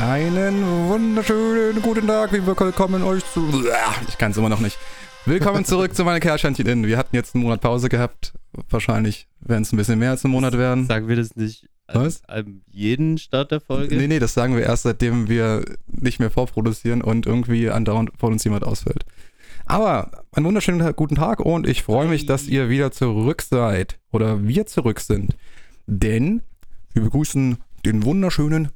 Einen wunderschönen guten Tag, wie willkommen euch zu. Ich kann es immer noch nicht. Willkommen zurück zu meinen Kerlscheinchen innen. Wir hatten jetzt einen Monat Pause gehabt. Wahrscheinlich werden es ein bisschen mehr als ein Monat werden. Sagen wir das nicht Was? an jeden Start der Folge? Nee, nee, das sagen wir erst, seitdem wir nicht mehr vorproduzieren und irgendwie andauernd von uns jemand ausfällt. Aber einen wunderschönen guten Tag und ich freue mich, dass ihr wieder zurück seid. Oder wir zurück sind. Denn wir begrüßen den wunderschönen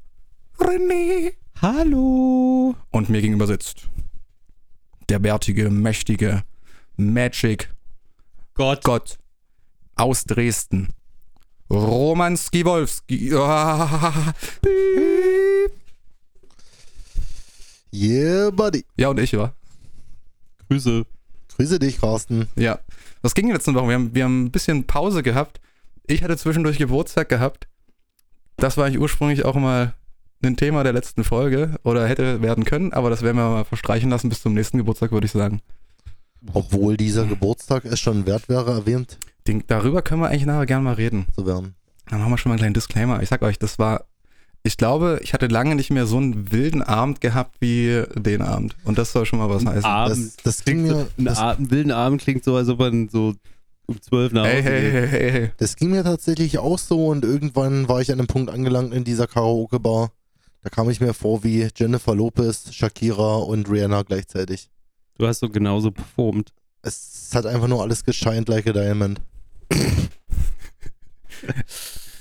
René. Hallo! Und mir gegenüber sitzt der bärtige, mächtige Magic Gott. Gott aus Dresden. Roman Skiwolski. Ah. Yeah, buddy. Ja, und ich, war. Grüße. Grüße dich, Carsten. Ja. Was ging in den letzten Wochen? Wir haben, wir haben ein bisschen Pause gehabt. Ich hatte zwischendurch Geburtstag gehabt. Das war eigentlich ursprünglich auch mal ein Thema der letzten Folge oder hätte werden können, aber das werden wir mal verstreichen lassen bis zum nächsten Geburtstag, würde ich sagen. Obwohl dieser Geburtstag es schon wert wäre, erwähnt Den, darüber können wir eigentlich nachher gerne mal reden. zu werden. Dann machen wir schon mal einen kleinen Disclaimer. Ich sag euch, das war, ich glaube, ich hatte lange nicht mehr so einen wilden Abend gehabt wie den Abend. Und das soll schon mal was heißen. Abend. Das, das ging mir, Ein Abend, wilden Abend klingt so, als ob man so um 12 nach Hause Hey, hey, hey, hey, hey. das ging mir tatsächlich auch so und irgendwann war ich an einem Punkt angelangt in dieser Karaoke-Bar. Da kam ich mir vor wie Jennifer Lopez, Shakira und Rihanna gleichzeitig. Du hast so genauso performt. Es hat einfach nur alles gescheint like a diamond.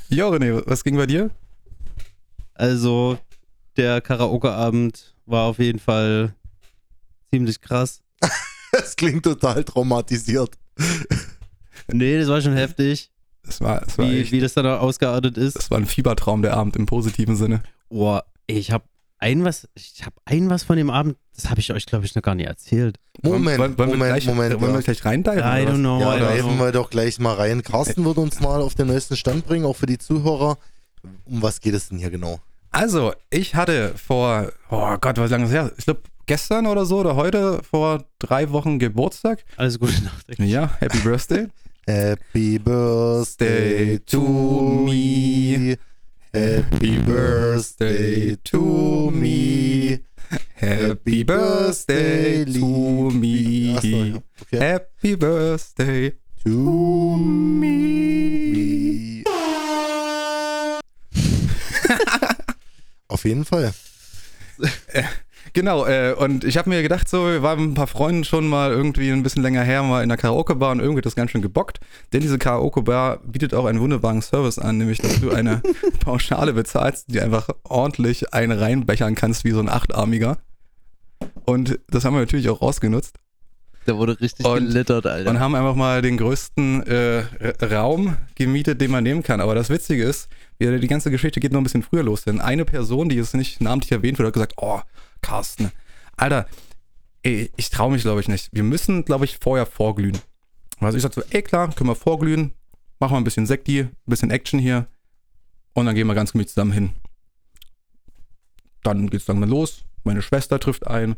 Jo, René, was ging bei dir? Also, der Karaoke-Abend war auf jeden Fall ziemlich krass. Das klingt total traumatisiert. Nee, das war schon heftig, Das war, das war, wie, echt, wie das dann auch ausgeartet ist. das war ein Fiebertraum, der Abend im positiven Sinne. Boah, ich hab ein was, ich hab ein was von dem Abend, das habe ich euch, glaube ich, noch gar nicht erzählt. Moment, wollen, wollen wir Moment, gleich, Moment. Wollen wir ja. gleich reindiven? I don't know. Ja, I da helfen know. wir doch gleich mal rein. Carsten wird uns mal auf den neuesten Stand bringen, auch für die Zuhörer. Um was geht es denn hier genau? Also, ich hatte vor, oh Gott, was lange ist das her? Ich glaube, gestern oder so oder heute vor drei Wochen Geburtstag. Alles Gute Nacht. Ja, Happy Birthday. Happy Birthday to me. Happy Birthday to me. Happy Birthday to me. Achso, ja. Okay. Happy Birthday. To me. Auf jeden Fall. Genau, äh, und ich habe mir gedacht, so, wir waren mit ein paar Freunden schon mal irgendwie ein bisschen länger her, mal in der Karaoke-Bar und irgendwie hat das ganz schön gebockt. Denn diese Karaoke-Bar bietet auch einen wunderbaren Service an, nämlich, dass du eine Pauschale bezahlst, die einfach ordentlich einen reinbechern kannst, wie so ein Achtarmiger. Und das haben wir natürlich auch ausgenutzt Da wurde richtig Und- gelittert, Alter. und haben einfach mal den größten äh, Raum gemietet, den man nehmen kann. Aber das Witzige ist, die ganze Geschichte geht noch ein bisschen früher los, denn eine Person, die es nicht namentlich erwähnt wird, hat gesagt, oh, Carsten, Alter, ey, ich traue mich, glaube ich, nicht. Wir müssen, glaube ich, vorher vorglühen. Also ich sagte so, ey klar, können wir vorglühen, machen wir ein bisschen Sekti, ein bisschen Action hier und dann gehen wir ganz gemütlich zusammen hin. Dann geht's dann mal los, meine Schwester trifft ein,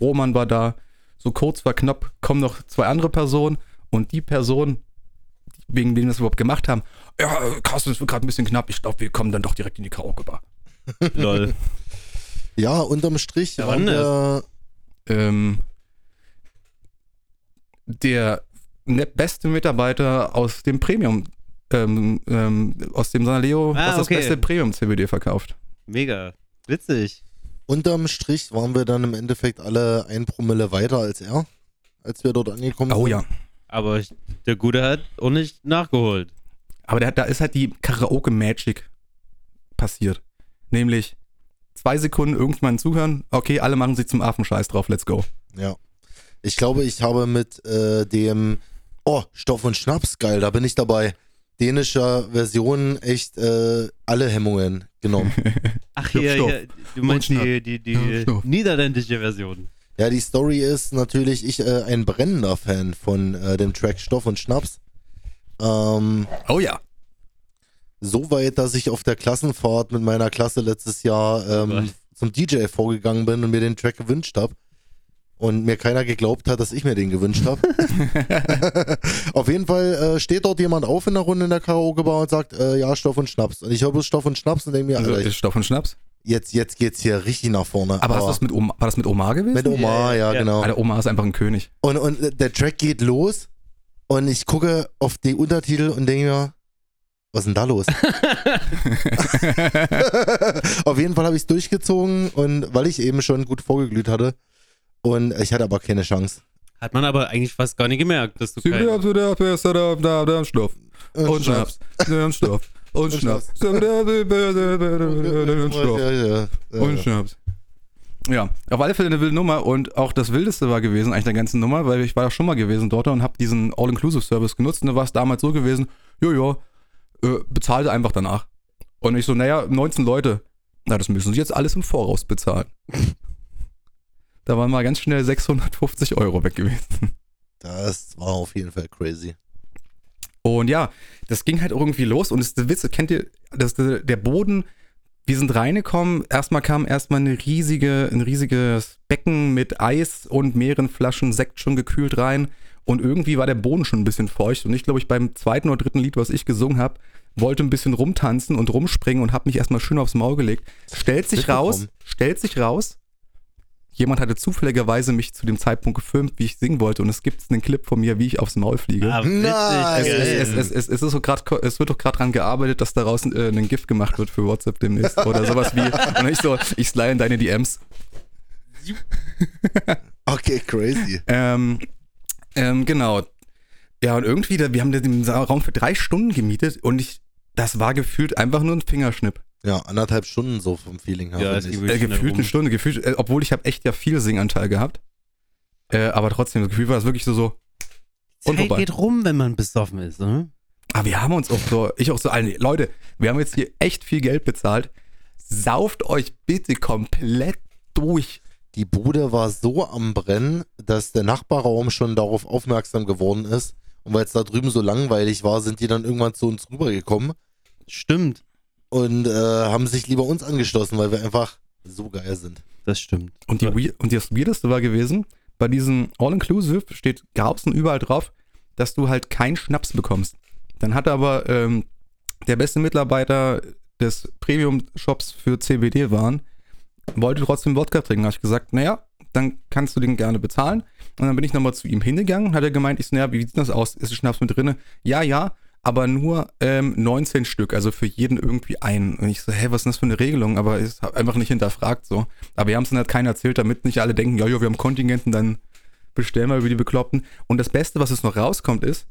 Roman war da, so kurz vor knapp kommen noch zwei andere Personen und die Person, wegen denen wir das überhaupt gemacht haben, ja, Carsten, es wird gerade ein bisschen knapp, ich glaube, wir kommen dann doch direkt in die Karaoke-Bar. Lol. Ja, unterm Strich Ja, wann wir, Ähm, der ne- beste Mitarbeiter aus dem Premium, ähm, ähm, aus dem Sanaleo, Ah, was das okay. beste Premium-CBD verkauft. Mega. Witzig. Unterm Strich waren wir dann im Endeffekt alle ein Promille weiter als er, als wir dort angekommen Oh sind. ja. Aber ich, der Gute hat auch nicht nachgeholt. Aber der, da ist halt die Karaoke-Magic passiert. Nämlich zwei Sekunden irgendjemanden zuhören, okay, alle machen sich zum Affenscheiß drauf, let's go. Ja. Ich glaube, ich habe mit äh, dem Oh, Stoff und Schnaps, geil, da bin ich dabei. Dänischer Version echt äh, alle Hemmungen genommen. Ach, hier, hier, du meinst die, die, die niederländische Version. ja, die Story ist natürlich, ich äh, ein brennender Fan von äh, dem Track Stoff und Schnaps. Ähm, Oh ja. so weit, dass ich auf der Klassenfahrt mit meiner Klasse letztes Jahr ähm, zum DJ vorgegangen bin und mir den Track gewünscht habe. Und mir keiner geglaubt hat, dass ich mir den gewünscht habe. auf jeden Fall äh, steht dort jemand auf in der Runde in der Karaoke-Bar und sagt, äh, ja, Stoff und Schnaps. Und ich höre bloß Stoff und Schnaps und denke mir, Also Alter, ich, Stoff und Schnaps. jetzt, jetzt geht's hier richtig nach vorne. Aber hast du das mit Oma, war das mit Omar gewesen? mit Omar, ja, Ja, ja. genau. Alter, Omar ist einfach ein König. Und, und der Track geht los und ich gucke auf die Untertitel und denke mir, was ist denn da los? auf jeden Fall habe ich es durchgezogen und weil ich eben schon gut vorgeglüht hatte und ich hatte aber keine Chance. Hat man aber eigentlich fast gar nicht gemerkt, dass du Sie kein, da, da, da, da, da, da, Stoff. Und Schnaps. Und Stoff. Und Schnaps. Und Stoff. Ja, ja, ja. Und Schnaps. Ja, auf alle Fälle eine wilde Nummer und auch das Wildeste war gewesen, eigentlich der ganzen Nummer, weil ich war ja schon mal gewesen dort und habe diesen All-Inclusive-Service genutzt und da war es damals so gewesen, jojo, äh, bezahlte einfach danach. Und ich so, naja, 19 Leute, na, das müssen sie jetzt alles im Voraus bezahlen. Da waren mal ganz schnell 650 Euro weg gewesen. Das war auf jeden Fall crazy. Und ja, das ging halt irgendwie los und das der Witz, kennt ihr, das, der Boden, wir sind reingekommen, erstmal kam erstmal eine riesige, ein riesiges Becken mit Eis und mehreren Flaschen Sekt schon gekühlt rein und irgendwie war der Boden schon ein bisschen feucht und ich glaube ich beim zweiten oder dritten Lied, was ich gesungen habe, wollte ein bisschen rumtanzen und rumspringen und habe mich erstmal schön aufs Maul gelegt. Stellt sich raus, stellt sich raus, jemand hatte zufälligerweise mich zu dem Zeitpunkt gefilmt, wie ich singen wollte und es gibt einen Clip von mir, wie ich aufs Maul fliege. Ah, Nice. Es, es, es, es, es, ist so grad, es wird doch gerade dran gearbeitet, dass daraus äh, ein Gift gemacht wird für WhatsApp demnächst oder sowas wie. Und ich so, ich slide in deine DMs. Okay, crazy. Ähm, ähm, genau. Ja, und irgendwie, da, wir haben den Raum für drei Stunden gemietet und ich, das war gefühlt einfach nur ein Fingerschnipp. Ja, anderthalb Stunden so vom Feeling her. Ja, es Äh, gefühlt eine. Stunde, gefühlt, äh, obwohl ich habe echt ja viel Singanteil gehabt. Äh, aber trotzdem, das Gefühl war es wirklich so, so. Und Zeit vorbei. geht rum, wenn man besoffen ist, ne? Aber wir haben uns auch so, ich auch so, alle, Leute, wir haben jetzt hier echt viel Geld bezahlt. Sauft euch bitte komplett durch. Die Bude war so am Brennen, dass der Nachbarraum schon darauf aufmerksam geworden ist. Und weil es da drüben so langweilig war, sind die dann irgendwann zu uns rübergekommen Stimmt, und äh, haben sich lieber uns angeschlossen, weil wir einfach so geil sind. das stimmt. Und, die, und das Weirdeste war gewesen, bei diesem All-Inclusive steht draußen überall drauf, dass du halt keinen Schnaps bekommst. Dann hat aber ähm, der beste Mitarbeiter des Premium-Shops für CBD-Waren, wollte trotzdem Wodka trinken. Habe ich gesagt, naja, dann kannst du den gerne bezahlen. Und dann bin ich nochmal zu ihm hingegangen, hat er gemeint, ich so, naja, wie sieht das aus? Ist Schnaps mit drinne? Ja, ja, aber nur ähm, 19 Stück, also für jeden irgendwie einen. Und ich so, hä, was ist denn das für eine Regelung? Aber ich habe einfach nicht hinterfragt so. Aber wir haben es dann halt keiner erzählt, damit nicht alle denken, ja, ja, wir haben Kontingenten, dann bestellen wir über die Bekloppten. Und das Beste, was jetzt noch rauskommt, ist,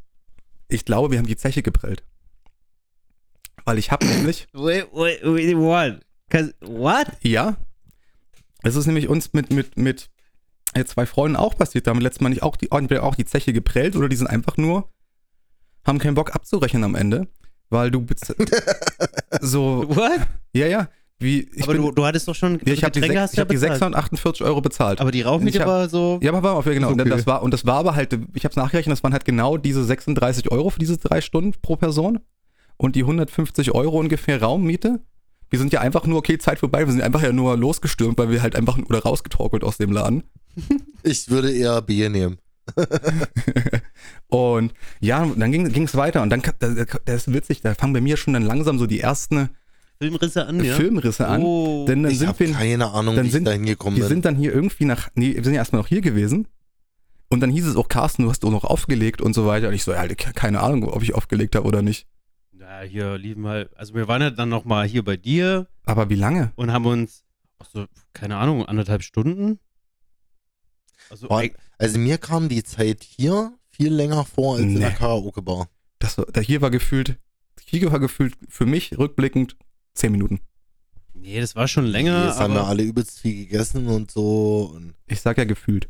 ich glaube, wir haben die Zeche geprellt. Weil ich habe nämlich, Wait, wait, wait, what? What? ja, es ist nämlich uns mit, mit, mit äh, zwei Freunden auch passiert. Da haben wir letztes Mal nicht auch die, entweder auch die Zeche geprellt oder die sind einfach nur, haben keinen Bock abzurechnen am Ende. Weil du so, What? ja, ja, wie, ich aber bin, du, du hattest doch schon ja, ich habe die, ich du hab die bezahlt. 648 Euro bezahlt. Aber die Rauchmiete war so. Ja, aber war auf, ja, genau. Ist Und das war, und das war aber halt, ich habe es nachgerechnet, das waren halt genau diese 36 Euro für diese drei Stunden pro Person und die 150 Euro ungefähr Raummiete. Wir sind ja einfach nur, okay, Zeit vorbei, wir sind einfach ja nur losgestürmt, weil wir halt einfach, oder rausgetorkelt aus dem Laden. Ich würde eher Bier nehmen. Und ja, dann ging es weiter und dann, das, das ist witzig, da fangen bei mir schon dann langsam so die ersten Filmrisse an, ja? Filmrisse an. Oh. Denn dann Ich sind habe wir, keine Ahnung, dann wie sind- ich da hingekommen wir bin. sind dann hier irgendwie nach, nee, wir sind ja erstmal noch hier gewesen. Und dann hieß es auch, Carsten, du hast auch noch aufgelegt und so weiter. Und ich so, ja, Alter, keine Ahnung, ob ich aufgelegt habe oder nicht. Ja, hier liefen halt. Also, wir waren ja dann nochmal hier bei dir Aber wie lange? und haben uns. Ach so, keine Ahnung, anderthalb Stunden? Also, eig- also mir kam die Zeit hier viel länger vor als in der Nee. Karaoke-Bar. Das, war- da hier war gefühlt, hier war gefühlt für mich rückblickend 10 Minuten. nee, das war schon länger. Jetzt haben wir alle übelst viel gegessen und so. Und Ich sag ja gefühlt.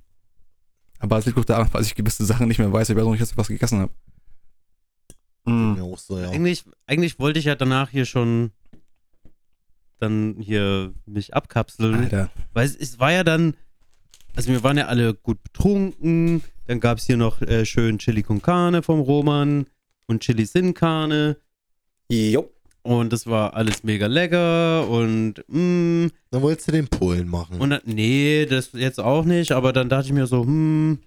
Aber es liegt auch daran, weil ich gewisse Sachen nicht mehr weiß. Ich weiß auch nicht, dass ich was gegessen habe. Mm. mir auch so, ja. eigentlich, eigentlich wollte ich ja danach hier schon dann hier mich abkapseln. Alter. Weil es, es war ja dann, also wir waren ja alle gut betrunken, dann gab es hier noch äh, schön Chili con Carne vom Roman und Chili Sin Carne. Jo. Und das war alles mega lecker und mm, Dann wolltest du den Polen machen. und dann, nee, das jetzt auch nicht, aber dann dachte ich mir so, hm,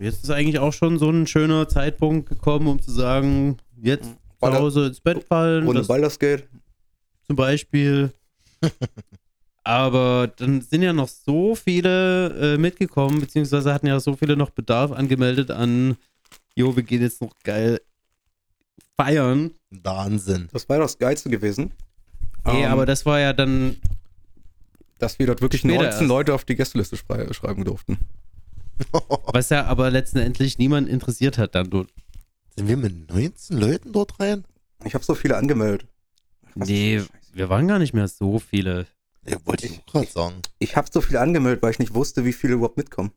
jetzt ist eigentlich auch schon so ein schöner Zeitpunkt gekommen, um zu sagen, jetzt zu Baller- Hause ins Bett fallen, Ohne das Baldur's Gate. zum Beispiel. aber dann sind ja noch so viele äh, mitgekommen, beziehungsweise hatten ja so viele noch Bedarf angemeldet an, jo, wir gehen jetzt noch geil feiern. Wahnsinn. Das war das Geilste gewesen. Nee, Ähm, aber das war ja dann, dass wir dort wirklich Später 19 erst. Leute auf die Gästeliste schrei- schreiben durften. was ja aber letztendlich niemand interessiert hat dann dort. Sind wir mit 19 Leuten dort rein? Ich habe so viele angemeldet. Was Nee, wir waren gar nicht mehr so viele. Ja, wollte ich auch gerade sagen. Ich habe so viele angemeldet, weil ich nicht wusste, wie viele überhaupt mitkommen.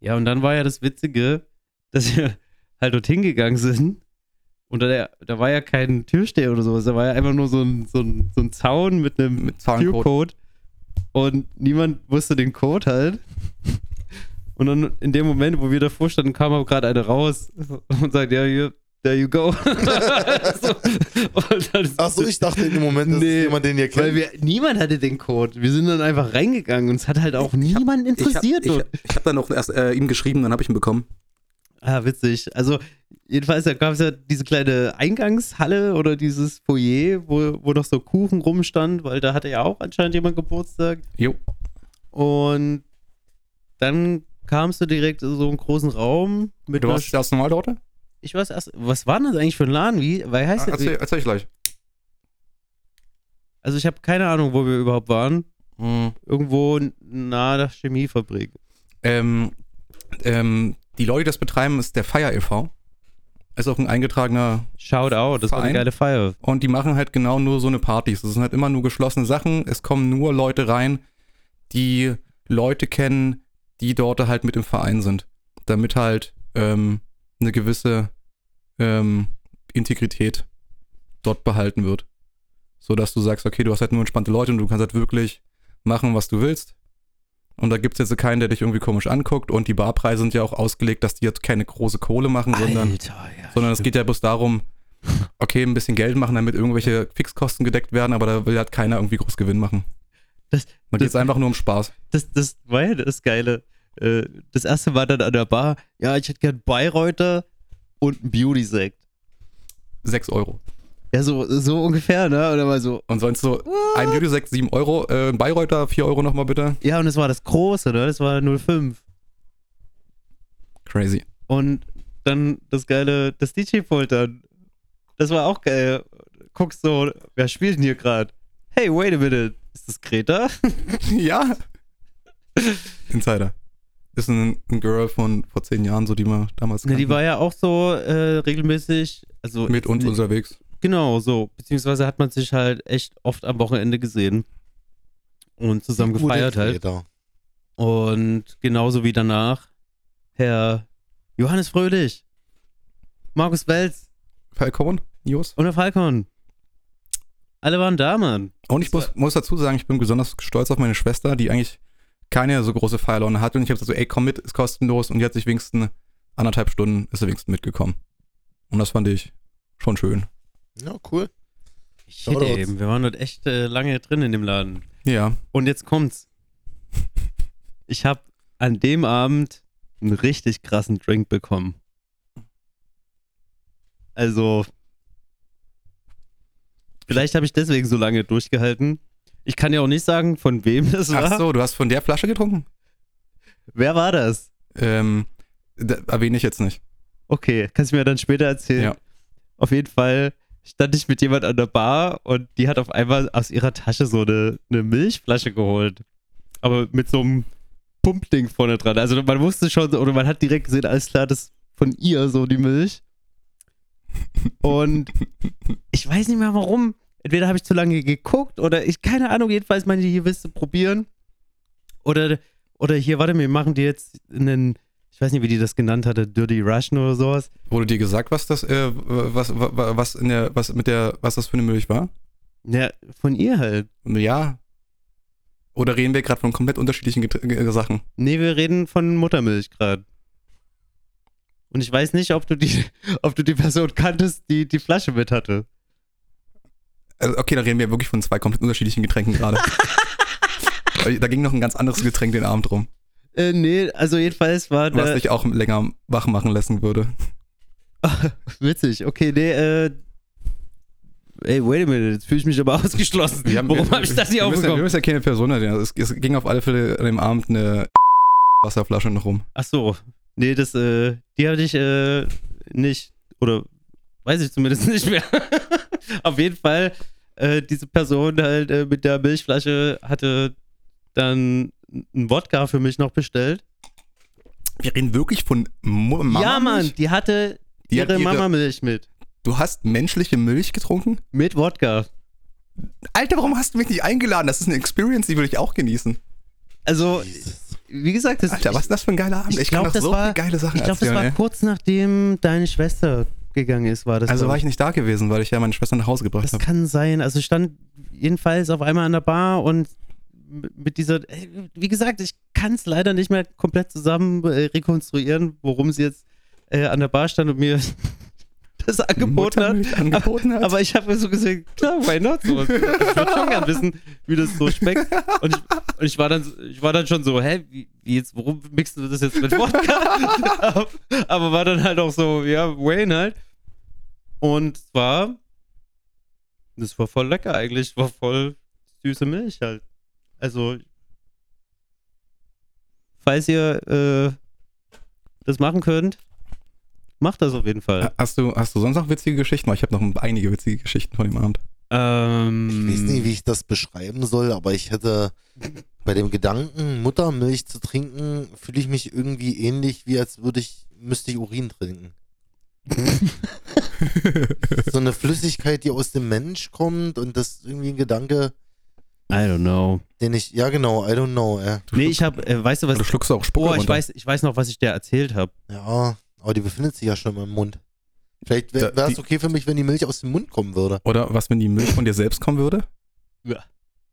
Ja, und dann war ja das Witzige, dass wir halt dorthin gegangen sind. Und da, da war ja kein Türsteher oder sowas. Da war ja einfach nur so ein, so ein, so ein Zaun mit einem Mit. Türcode. Und niemand wusste den Code halt. Und dann in dem Moment, wo wir davor standen, kam aber gerade eine raus und sagt, ja, hier, there you go. so. Achso, ich dachte in dem Moment, das Nee, jemand, den ihr kennt. Weil wir, niemand hatte den Code. Wir sind dann einfach reingegangen und es hat halt auch niemand interessiert. Ich habe hab dann auch erst äh, ihm geschrieben, dann habe ich ihn bekommen. Ah, witzig. Also, jedenfalls da gab es ja diese kleine Eingangshalle oder dieses Foyer, wo, wo noch so Kuchen rumstand, weil da hatte ja auch anscheinend jemand Geburtstag. Jo. Und dann kamst du direkt in so einen großen Raum mit Du warst das normal dort? Ich weiß erst, was war denn das eigentlich für ein Laden? Wie? Weil heißt der? Erzähl, erzähl ich gleich. Also ich habe keine Ahnung, wo wir überhaupt waren. Irgendwo nahe der Chemiefabrik. Ähm, ähm, die Leute, die das betreiben, ist der Feier e.V. Ist auch ein eingetragener Shout out, das war eine Verein? geile Feier. und die machen halt genau nur so eine Partys. Das sind halt immer nur geschlossene Sachen. Es kommen nur Leute rein, die Leute kennen, die dort halt mit im Verein sind. Damit halt ähm, eine gewisse ähm, Integrität dort behalten wird. So dass du sagst, okay, du hast halt nur entspannte Leute und du kannst halt wirklich machen, was du willst. Und da gibt es jetzt keinen, der dich irgendwie komisch anguckt. Und die Barpreise sind ja auch ausgelegt, dass die jetzt keine große Kohle machen, sondern Alter, ja. sondern es geht ja bloß darum, okay, ein bisschen Geld machen, damit irgendwelche Fixkosten gedeckt werden, aber da will halt keiner irgendwie groß Gewinn machen. Das- da geht es einfach nur um Spaß. das, das war ja das Geile. Äh, Das erste war dann an der Bar. Ja, ich hätte gern Bayreuther und einen Beauty-Sekt. Sechs Euro. Ja, so, so ungefähr, ne? Oder mal so. Und sonst so ein Beauty-Sekt, sieben Euro, äh, ein Bayreuther, vier Euro nochmal bitte. Ja, und es war das Große, ne? Das war 05. Crazy. Und dann das geile, das DJ-Pult dann. Das war auch geil. Guckst so, wer spielt denn hier gerade? Hey, wait a minute. Ist das Greta? ja. Insider. Ist ein, ein Girl von vor zehn Jahren, so die wir damals Ne, die kannten. war ja auch so äh, regelmäßig. Also mit uns unterwegs. Genau, so. Beziehungsweise hat man sich halt echt oft am Wochenende gesehen. Und zusammen Gute gefeiert halt. Greta. Und genauso wie danach Herr Johannes Fröhlich, Markus Welz Falcon, Jos. und der Falcon. Alle waren da, Mann. Und ich muss, muss dazu sagen, ich bin besonders stolz auf meine Schwester, die eigentlich keine so große Feierlaune hat. Und ich habe gesagt so, ey, komm mit, ist kostenlos. Und die hat sich wenigstens anderthalb Stunden, ist sie wenigstens mitgekommen. Und das fand ich schon schön. Ja, cool. Shoutouts. eben. Wir waren dort echt äh, lange drin in dem Laden. Ja. Und jetzt kommt's. Ich habe an dem Abend einen richtig krassen Drink bekommen. Also, vielleicht habe ich deswegen so lange durchgehalten. Ich kann ja auch nicht sagen, von wem das war. Ach so, du hast von der Flasche getrunken? Wer war das? Ähm, da, erwähne ich jetzt nicht. Okay, kannst du mir dann später erzählen. Ja. Auf jeden Fall stand ich mit jemand an der Bar und die hat auf einmal aus ihrer Tasche so eine, eine Milchflasche geholt. Aber mit so einem Pumpding vorne dran. Also man wusste schon, oder man hat direkt gesehen, alles klar, das ist von ihr so die Milch. Und ich weiß nicht mehr warum. Entweder habe ich zu lange geguckt oder ich, keine Ahnung, jedenfalls meine ich, hier willst du probieren. Oder, oder hier, warte, wir machen dir jetzt einen, ich weiß nicht, wie die das genannt hatte, Dirty Russian oder sowas. Wurde dir gesagt, was das, äh, was, wa- was in der, was mit der, was das für eine Milch war? Ja, von ihr halt. Ja. Oder reden wir gerade von komplett unterschiedlichen Get Sachen? Nee, wir reden von Muttermilch gerade. Und ich weiß nicht, ob du die, ob du die Person kanntest, die die Flasche mit hatte. Also, okay, da reden wir wirklich von zwei komplett unterschiedlichen Getränken gerade. da ging noch ein ganz anderes Getränk den Abend rum, Äh, nee, also jedenfalls war was der. dich auch länger wach machen lassen würde. Witzig, okay, nee, äh. Ey, wait a minute, jetzt fühle ich mich aber ausgeschlossen. Warum habe ich das müssen, ja- wir müssen ja keine Person erwähnen. Also es, es ging auf alle Fälle an dem Abend eine Wasserflasche noch rum. Ach so, nee, das, äh, die hatte ich, äh, nicht. Oder weiß ich zumindest nicht mehr. Auf jeden Fall, äh, diese Person halt äh, mit der Milchflasche hatte dann einen Wodka für mich noch bestellt. Wir reden wirklich von Mu Mama ja, Mann, die hatte Die ihre, ihre- Mama-Milch mit. Du hast menschliche Milch getrunken? Mit Wodka. Alter, warum hast du mich nicht eingeladen? Das ist eine Experience, die will ich auch genießen. Also, wie gesagt, das, Alter, was ist das für ein geiler Abend? ich Ich, kann glaub, doch das so war- viele geile Sachen ich glaube, das war kurz nachdem deine Schwester gegangen ist, war das. Also war ich nicht da gewesen, weil ich ja meine Schwester nach Hause gebracht Das habe. kann sein. Also ich stand jedenfalls auf einmal an der Bar und mit dieser, äh, wie gesagt, ich kann es leider nicht mehr komplett zusammen äh, rekonstruieren, worum sie jetzt äh, an der Bar stand und mir das angeboten hat. Angeboten hat. Aber ich habe mir so gesehen, klar, why not? So, ich würde schon gern wissen, wie das so schmeckt. Und ich, und ich, war, dann, ich war dann schon so, hä, wie, wie jetzt, warum mixst du das jetzt mit Wodka? Aber war dann halt auch so, ja, Wayne halt. Und zwar, das war voll lecker eigentlich, war voll süße Milch halt. Also, falls ihr äh, das machen könnt, macht das auf jeden Fall. hast, du, hast du sonst noch witzige Geschichten? Weil ich habe noch einige witzige Geschichten von dem Abend. Ähm, Ich weiß nicht, wie ich das beschreiben soll, aber ich hätte bei dem Gedanken, Muttermilch zu trinken, fühle ich mich irgendwie ähnlich, wie als würde ich, müsste ich Urin trinken. so eine Flüssigkeit, die aus dem Mensch kommt und das ist irgendwie ein Gedanke, I don't know. den ich, ja genau, I don't know, ja. Du Nee, schluckst- ich habe, äh, weißt du was? Du schluckst auch Spucke Oh, ich runter. weiß, ich weiß noch, was ich dir erzählt habe. Ja, aber die befindet sich ja schon im Mund. Vielleicht wäre es okay für mich, wenn die Milch aus dem Mund kommen würde. Oder was, wenn die Milch von dir selbst kommen würde?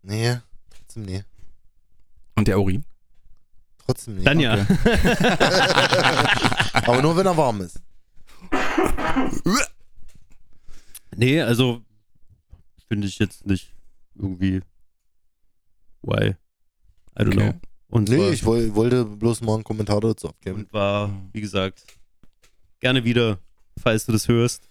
Nee, trotzdem nee. Und der Urin? Trotzdem nee. Dann ja. Aber nur wenn er warm ist. nee, also finde ich jetzt nicht irgendwie. Why? I don't Okay. know. Und Nee, ich woll, wollte bloß mal einen Kommentar dazu abgeben. und war, wie gesagt, gerne wieder, falls du das hörst.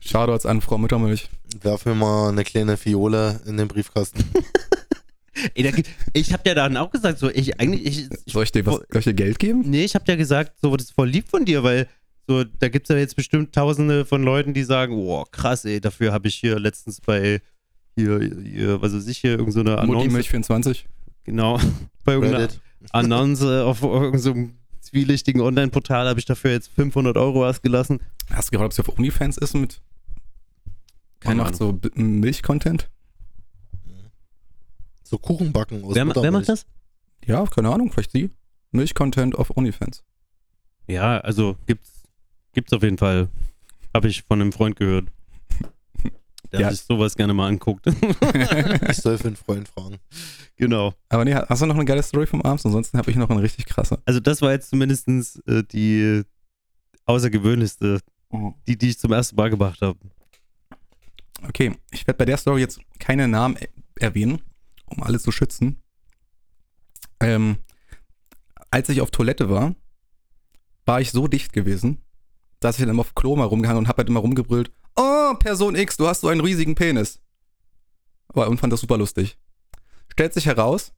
Shoutouts an Frau Muttermilch. Werf mir mal eine kleine Fiole in den Briefkasten. Ey, da, gibt- ich habe ja dann auch gesagt, so, ich eigentlich, ich, ich Soll ich dir, was, soll ich dir Geld geben? Nee, ich habe ja gesagt, so, das ist voll lieb von dir, weil so, da gibt es ja jetzt bestimmt tausende von Leuten, die sagen, oh, krass, ey, dafür habe ich hier letztens bei hier, hier was weiß ich, hier irgendeine so Annonce, Milch 24. genau, bei irgendeiner. Annonce auf irgendeinem so zwielichtigen Online-Portal habe ich dafür jetzt 500 Euro ausgelassen. Hast du gehört, ob sie auf OnlyFans ist mit Keine macht so Milch-Content? So Kuchenbacken aus Wer, wer macht das? Ja, keine Ahnung, vielleicht sie. Milch-Content auf OnlyFans. Ja, also gibt's, gibt's auf jeden Fall. Habe ich von einem Freund gehört. Der Ja. sich sowas gerne mal anguckt. Ich soll für einen Freund fragen. genau. Aber nee, hast du noch eine geile Story vom Abend? Ansonsten habe ich noch eine richtig krasse. Also das war jetzt zumindest äh, die außergewöhnlichste, die, die ich zum ersten Mal gemacht habe. Okay, ich werde bei der Story jetzt keine Namen e- erwähnen, um alle zu schützen. Ähm, als ich auf Toilette war, war ich so dicht gewesen, dass ich dann immer auf Klo mal rumgehangen und habe halt immer rumgebrüllt, oh, Person X, du hast so einen riesigen Penis. Aber, und fand das super lustig. Stellt sich heraus,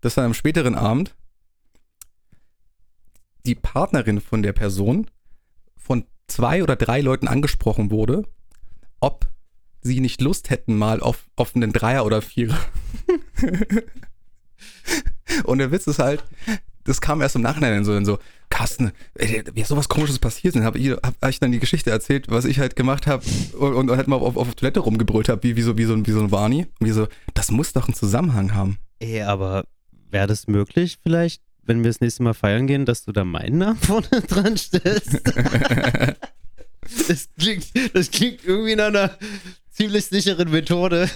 dass dann am späteren Abend die Partnerin von der Person von zwei oder drei Leuten angesprochen wurde, ob sie nicht Lust hätten mal auf, auf einen Dreier oder Vierer. Und der Witz ist halt, das kam erst im Nachhinein so, so, Carsten, ey, wie ist sowas komisches passiert? Dann habe ich, hab ich dann die Geschichte erzählt, was ich halt gemacht habe und, und halt mal auf, auf Toilette rumgebrüllt habe, wie, wie, so, wie, so, ein- wie so ein Warni. Und wie so, das muss doch einen Zusammenhang haben. Ey, aber wäre das möglich vielleicht, wenn wir das nächste Mal feiern gehen, dass du da meinen Namen vorne dran stellst? das, klingt, das klingt irgendwie nach einer ziemlich sicheren Methode.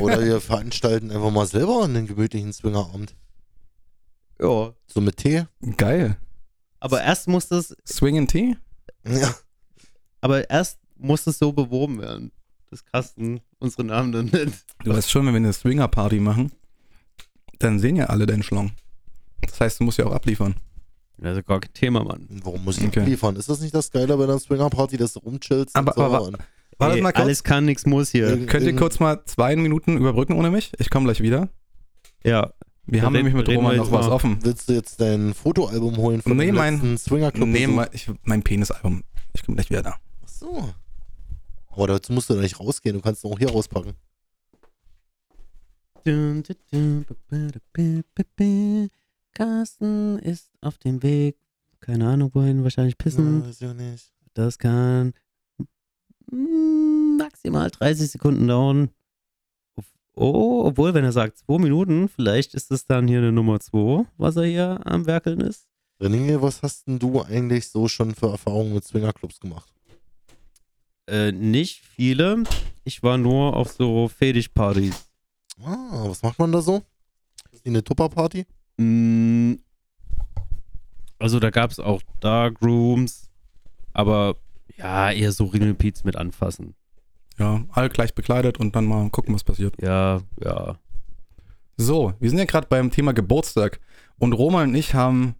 Oder wir veranstalten einfach mal selber einen gemütlichen Swingerabend. Ja. So mit Tee. Geil. Aber erst muss das, Swing and Tea? Ja. aber erst muss das so beworben werden, dass Carsten unsere Namen dann nennt. Du weißt schon, wenn wir eine Swinger-Party machen, dann sehen ja alle deinen Schlong. Das heißt, du musst ja auch abliefern. Also gar kein Thema, Mann. Warum muss ich Okay. liefern? Ist das nicht das Geile bei einer Swinger-Party, dass du rumchillst? Aber- und so aber- und Warte Ey, mal kurz. alles kann, nichts muss hier. Könnt ihr kurz mal zwei Minuten überbrücken ohne mich? Ich komme gleich wieder. Ja. Wir Ja, haben nämlich mit Roman wir noch was mal. offen. Willst du jetzt dein Fotoalbum holen von Nee, dem mein- letzten Swinger-Club? Nee, mein, ich, mein Penisalbum. Ich komme gleich wieder da. Ach so. Aber dazu musst du doch nicht rausgehen, du kannst ihn auch hier rauspacken. Carsten ist auf dem Weg. Keine Ahnung wohin, wahrscheinlich pissen. Das kann maximal 30 Sekunden dauern. Oh, obwohl, wenn er sagt 2 Minuten, vielleicht ist es dann hier eine Nummer 2, was er hier am Werkeln ist. René, was hast denn du eigentlich so schon für Erfahrungen mit Swingerclubs gemacht? Äh, nicht viele. Ich war nur auf so Fetischpartys. Ah, was macht man da so? Ist die eine Tupper-Party? Mm, Also da gab es auch Darkrooms, aber ja, eher so Ringelpiez mit anfassen. Ja, alle gleich bekleidet und dann mal gucken, was passiert. Ja, ja. So, wir sind ja gerade beim Thema Geburtstag und Roman und ich haben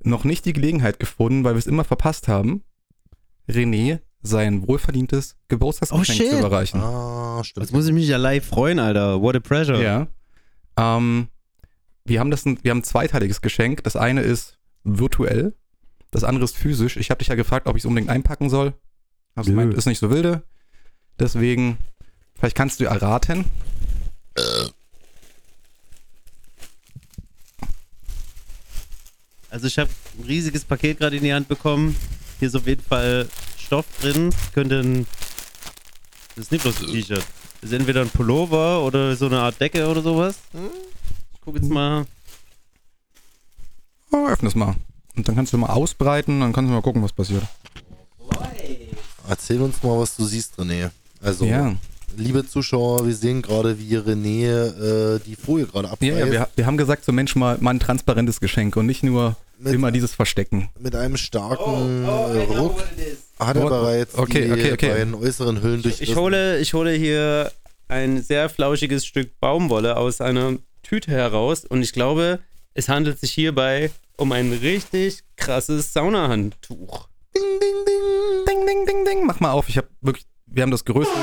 noch nicht die Gelegenheit gefunden, weil wir es immer verpasst haben, René sein wohlverdientes Geburtstagsgeschenk Oh, zu überreichen. Ah, stimmt. Jetzt muss ich mich ja live freuen, Alter. What a pressure. Ja. Ähm, wir haben das, ein, wir haben ein zweiteiliges Geschenk. Das eine ist virtuell, das andere ist physisch. Ich habe dich ja gefragt, ob ich es unbedingt einpacken soll. Hast du Nö. gemeint, ist nicht so wilde. Deswegen, vielleicht kannst du erraten. Also ich habe ein riesiges Paket gerade in die Hand bekommen. Hier ist auf jeden Fall Stoff drin. Könnte ein... Das ist nicht bloß ein T-Shirt. Das ist entweder ein Pullover oder so eine Art Decke oder sowas. Ich guck jetzt mal. Oh, öffne es mal. Und dann kannst du mal ausbreiten, dann kannst du mal gucken, was passiert. Erzähl uns mal, was du siehst, René. Also, Ja, liebe Zuschauer, wir sehen gerade, wie René äh, die Folie gerade ja, abreißt. ja wir, wir haben gesagt, so Mensch, mal, mal ein transparentes Geschenk und nicht nur mit, immer dieses Verstecken. mit einem starken äh, Ruck hat er bereits Okay, die okay, okay. beiden äußeren Hüllen durch. Ich hole, ich hole hier ein sehr flauschiges Stück Baumwolle aus einer Tüte heraus und ich glaube, es handelt sich hierbei um ein richtig krasses Saunahandtuch. Ding, ding, ding. Ding, ding, ding, ding. Mach mal auf. Ich habe wirklich, wir haben das größte.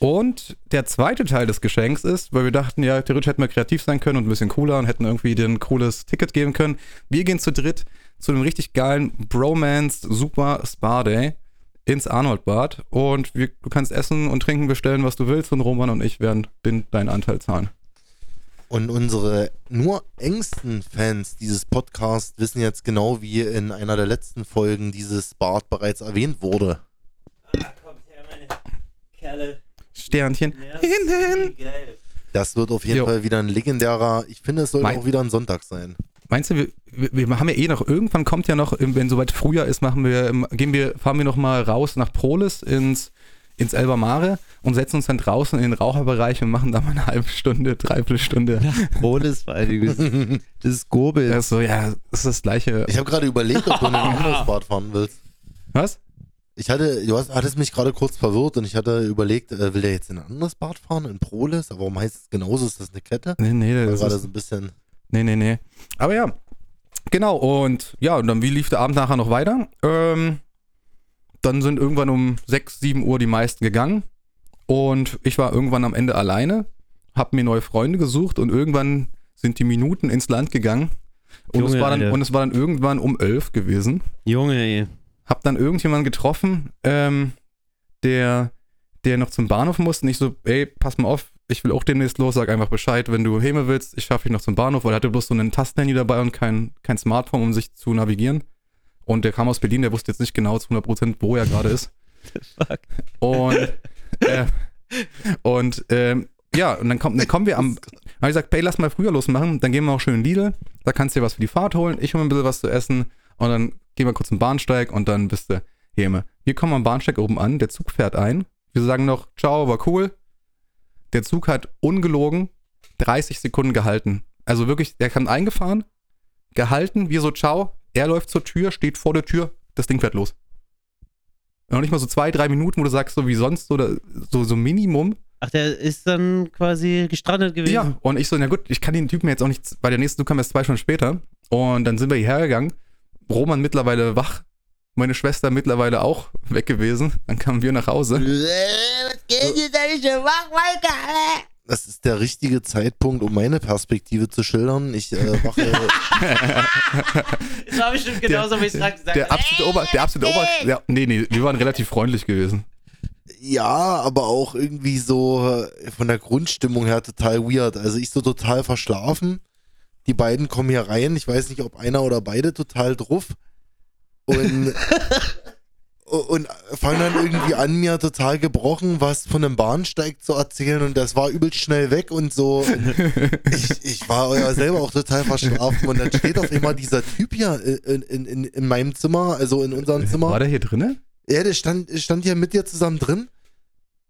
Und der zweite Teil des Geschenks ist, weil wir dachten, ja, theoretisch hätten wir kreativ sein können und ein bisschen cooler und hätten irgendwie dir ein cooles Ticket geben können. Wir gehen zu dritt zu einem richtig geilen Bromance Super Spa Day ins Arnoldbad und wir, du kannst essen und trinken bestellen, was du willst und Roman und ich werden den, deinen Anteil zahlen. Und unsere nur engsten Fans dieses Podcasts wissen jetzt genau, wie in einer der letzten Folgen dieses Bad bereits erwähnt wurde. Kommt her, meine Kerle. Sternchen. Hinten. Das wird auf jeden Jo. Fall wieder ein legendärer, ich finde, es soll Mein- auch wieder ein Sonntag sein. Meinst du, wir, wir, haben ja eh noch, irgendwann kommt ja noch, wenn soweit Frühjahr ist, machen wir, im- gehen wir, fahren wir noch mal raus nach Prolis ins, ins Elbermare und setzen uns dann draußen in den Raucherbereich und machen da mal eine halbe Stunde, dreiviertel Stunde. Rotes vor allen Dingen. Das ist Gobel. So, ja, das ist das gleiche. Ich habe gerade überlegt, ob du in ein anderes Bad fahren willst. Was? Ich hatte, du hast, hattest mich gerade kurz verwirrt und ich hatte überlegt, äh, will der jetzt in ein anderes Bad fahren, in Prolis? Aber warum heißt es genauso? Ist das eine Kette? Nee, nee, War das gerade ist, so ein bisschen. nee, nee, nee. Aber ja, genau. Und ja, und dann, wie lief der Abend nachher noch weiter? Ähm, dann sind irgendwann um 6, 7 Uhr die meisten gegangen. Und ich war irgendwann am Ende alleine, hab mir neue Freunde gesucht und irgendwann sind die Minuten ins Land gegangen. Und, es, Junge, war dann, Alter. und es war dann irgendwann um 11 gewesen. Junge, ey. Hab dann irgendjemanden getroffen, ähm, der, der noch zum Bahnhof musste. Und ich so, ey, pass mal auf, ich will auch demnächst los, sag einfach Bescheid, wenn du Häme willst, ich schaffe dich noch zum Bahnhof, weil er hatte bloß so einen Tastenhandy dabei und kein, kein Smartphone, um sich zu navigieren. Und der kam aus Berlin, der wusste jetzt nicht genau zu 100%, wo er gerade ist. Fuck. Und, äh, und ähm, ja, und dann, kommt, dann kommen wir am. Habe ich gesagt, Pay, lass mal früher losmachen, dann gehen wir auch schön in Lidl, da kannst du dir was für die Fahrt holen, ich hole mir ein bisschen was zu essen und dann gehen wir kurz zum Bahnsteig und dann bist du Häme. Wir kommen am Bahnsteig oben an, der Zug fährt ein, wir sagen noch, ciao, war cool. Der Zug hat ungelogen 30 Sekunden gehalten. Also wirklich, der kam eingefahren, gehalten, wir so, ciao, er läuft zur Tür, steht vor der Tür, das Ding fährt los. Noch nicht mal so zwei, drei Minuten, wo du sagst, so wie sonst, oder so, so Minimum. Ach, der ist dann quasi gestrandet gewesen. Ja, und ich so, na gut, ich kann den Typen jetzt auch nicht, weil der nächste Zug kam erst zwei Stunden später. Und dann sind wir hierher gegangen. Roman mittlerweile wach, meine Schwester mittlerweile auch weg gewesen. Dann kamen wir nach Hause. Was geht denn schon wach, Walter? Das ist der richtige Zeitpunkt, um meine Perspektive zu schildern. Ich äh, wache. Das war bestimmt genauso, wie ich es gerade gesagt Der habe. absolute Ober, der absolute Ober, ja, nee, nee, wir waren relativ freundlich gewesen. Ja, aber auch irgendwie so äh, von der Grundstimmung her total weird. Also ich so total verschlafen. Die beiden kommen hier rein. Ich weiß nicht, ob einer oder beide total drauf. Und, und fangen dann irgendwie an, mir total gebrochen was von einem Bahnsteig zu erzählen. Und das war übelst schnell weg und so. Ich, ich war ja selber auch total verschlafen. Und dann steht auf einmal dieser Typ hier in, in, in, in meinem Zimmer, also in unserem Zimmer. War der hier drinnen? Ja, der stand, stand hier mit dir zusammen drin.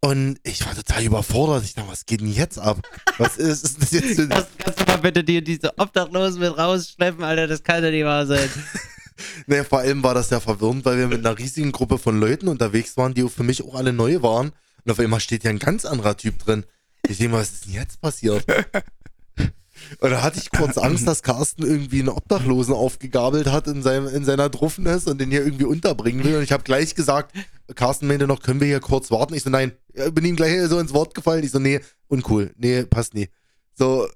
Und ich war total überfordert. Ich dachte, was geht denn jetzt ab? Was ist, ist das jetzt? für- Das kannst du mal bitte dir diese Obdachlosen mit rausschleppen, Alter, das kann ja nicht wahr sein. Naja, vor allem war das ja verwirrend, weil wir mit einer riesigen Gruppe von Leuten unterwegs waren, die für mich auch alle neu waren. Und auf einmal steht hier ein ganz anderer Typ drin. Ich denke mal, was ist denn jetzt passiert? Und da hatte ich kurz Angst, dass Carsten irgendwie einen Obdachlosen aufgegabelt hat in, seinem, in seiner Druffness und den hier irgendwie unterbringen will. Und ich habe gleich gesagt, Carsten meinte noch, können wir hier kurz warten? Ich so, nein, Ja, bin ihm gleich so ins Wort gefallen. Ich so, nee, uncool, nee, passt nie. So,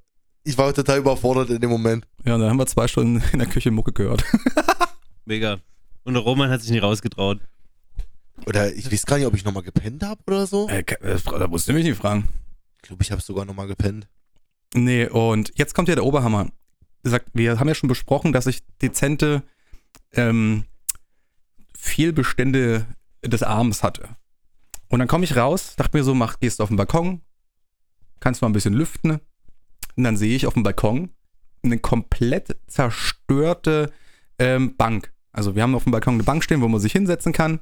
ich war total überfordert in dem Moment. Ja, und dann haben wir zwei Stunden in der Küche Mucke gehört. Mega. Und der Roman hat sich nicht rausgetraut. Oder ich weiß gar nicht, ob ich nochmal gepennt habe oder so. Äh, das- da musst du mich nicht fragen. Ich glaube, ich habe sogar nochmal gepennt. Nee, und jetzt kommt ja der Oberhammer. Er Sagt, wir haben ja schon besprochen, dass ich dezente ähm, Fehlbestände des Arms hatte. Und dann komme ich raus, dachte mir so, mach, gehst du auf den Balkon, kannst mal ein bisschen lüften. Und dann sehe ich auf dem Balkon eine komplett zerstörte ähm, Bank. Also wir haben auf dem Balkon eine Bank stehen, wo man sich hinsetzen kann.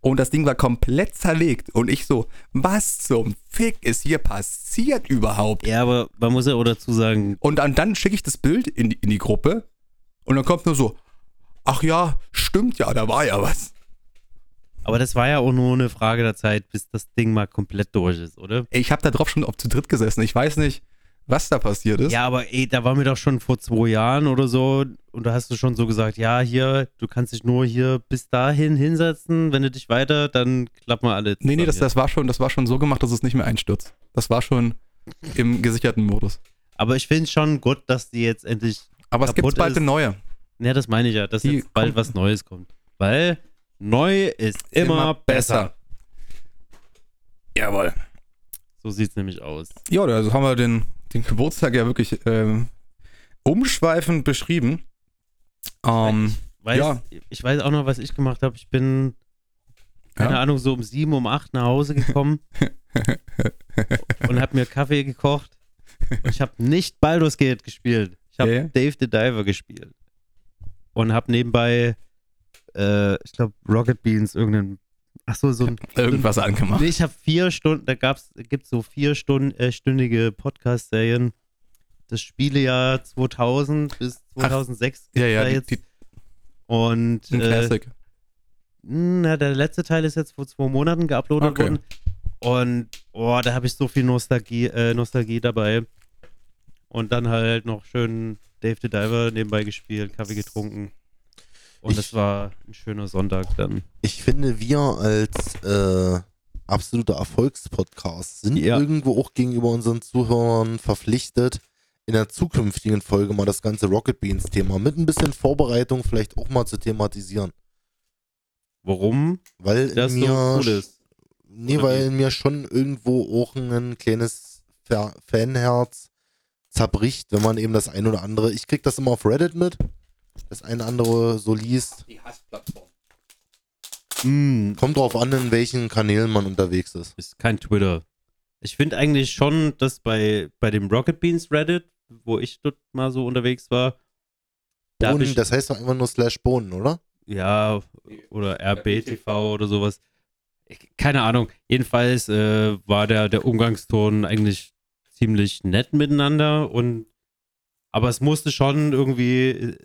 Und das Ding war komplett zerlegt. Und ich so, was zum Fick ist hier passiert überhaupt? Ja, aber man muss ja auch dazu sagen, Und dann, dann schicke ich das Bild in die, in die Gruppe und dann kommt nur so, ach ja, stimmt ja, da war ja was. aber das war ja auch nur eine Frage der Zeit, bis das Ding mal komplett durch ist, oder? Ich habe da drauf schon auf zu dritt gesessen. Ich weiß nicht, was da passiert ist. Ja, aber ey, da waren wir doch schon vor zwei Jahren oder so und da hast du schon so gesagt, ja, hier, du kannst dich nur hier bis dahin hinsetzen, wenn du dich weiter, dann klappen wir alle nee, nee, das, das, war schon, das war schon so gemacht, dass es nicht mehr einstürzt. Das war schon im gesicherten Modus. Aber ich finde es schon gut, dass die jetzt endlich, Aber es gibt bald ist- eine neue. ne, das meine ich ja, dass Die jetzt bald was Neues kommt. Weil neu ist immer, besser. Jawohl. So sieht es nämlich aus. Ja, also haben wir den, den Geburtstag ja wirklich ähm, umschweifend beschrieben. Ähm, Weiß, Ja. Ich weiß auch noch, was ich gemacht habe. Ich bin, keine Ja. Ahnung, so um sieben, um acht nach Hause gekommen und habe mir Kaffee gekocht. Und ich habe nicht Baldur's Gate gespielt. Ich habe Ja. Dave the Diver gespielt. Und habe nebenbei, äh, ich glaube, Rocket Beans, irgendeinen, ach so, so ein, irgendwas angemacht. Nee, ich habe vier Stunden, da gab's, gibt so vier Stunden, äh, stündige Podcast-Serien. Das Spielejahr 2000 bis 2006 Ja, gibt's ja, da die, jetzt. die, Und ein äh, Classic. na, der letzte Teil ist jetzt vor zwei Monaten geuploadet Okay. worden. Und oh, da habe ich so viel Nostalgie, äh, Nostalgie dabei. Und dann halt noch schön Dave the Diver nebenbei gespielt, Kaffee getrunken. Und Ich- das war ein schöner Sonntag dann. Ich finde, wir als äh, absoluter Erfolgspodcast sind Ja. irgendwo auch gegenüber unseren Zuhörern verpflichtet, in der zukünftigen Folge mal das ganze Rocket Beans-Thema mit ein bisschen Vorbereitung vielleicht auch mal zu thematisieren. Warum Weil das in so mir, cool ist? nee, Oder weil wie? in mir schon irgendwo auch ein kleines Fa- Fanherz zerbricht, wenn man eben das ein oder andere, ich krieg das immer auf Reddit mit, das eine andere so liest. Die Hassplattform. Mm, Kommt drauf an, in welchen Kanälen man unterwegs ist. ist kein Twitter. Ich finde eigentlich schon, dass bei, bei dem Rocket Beans Reddit, wo ich dort mal so unterwegs war, da Bohnen, ich, das heißt doch einfach nur Slash Bohnen, oder? ja, oder RBTV oder sowas. Keine Ahnung. Jedenfalls äh, war der, der Umgangston eigentlich ziemlich nett miteinander und aber es musste schon irgendwie äh,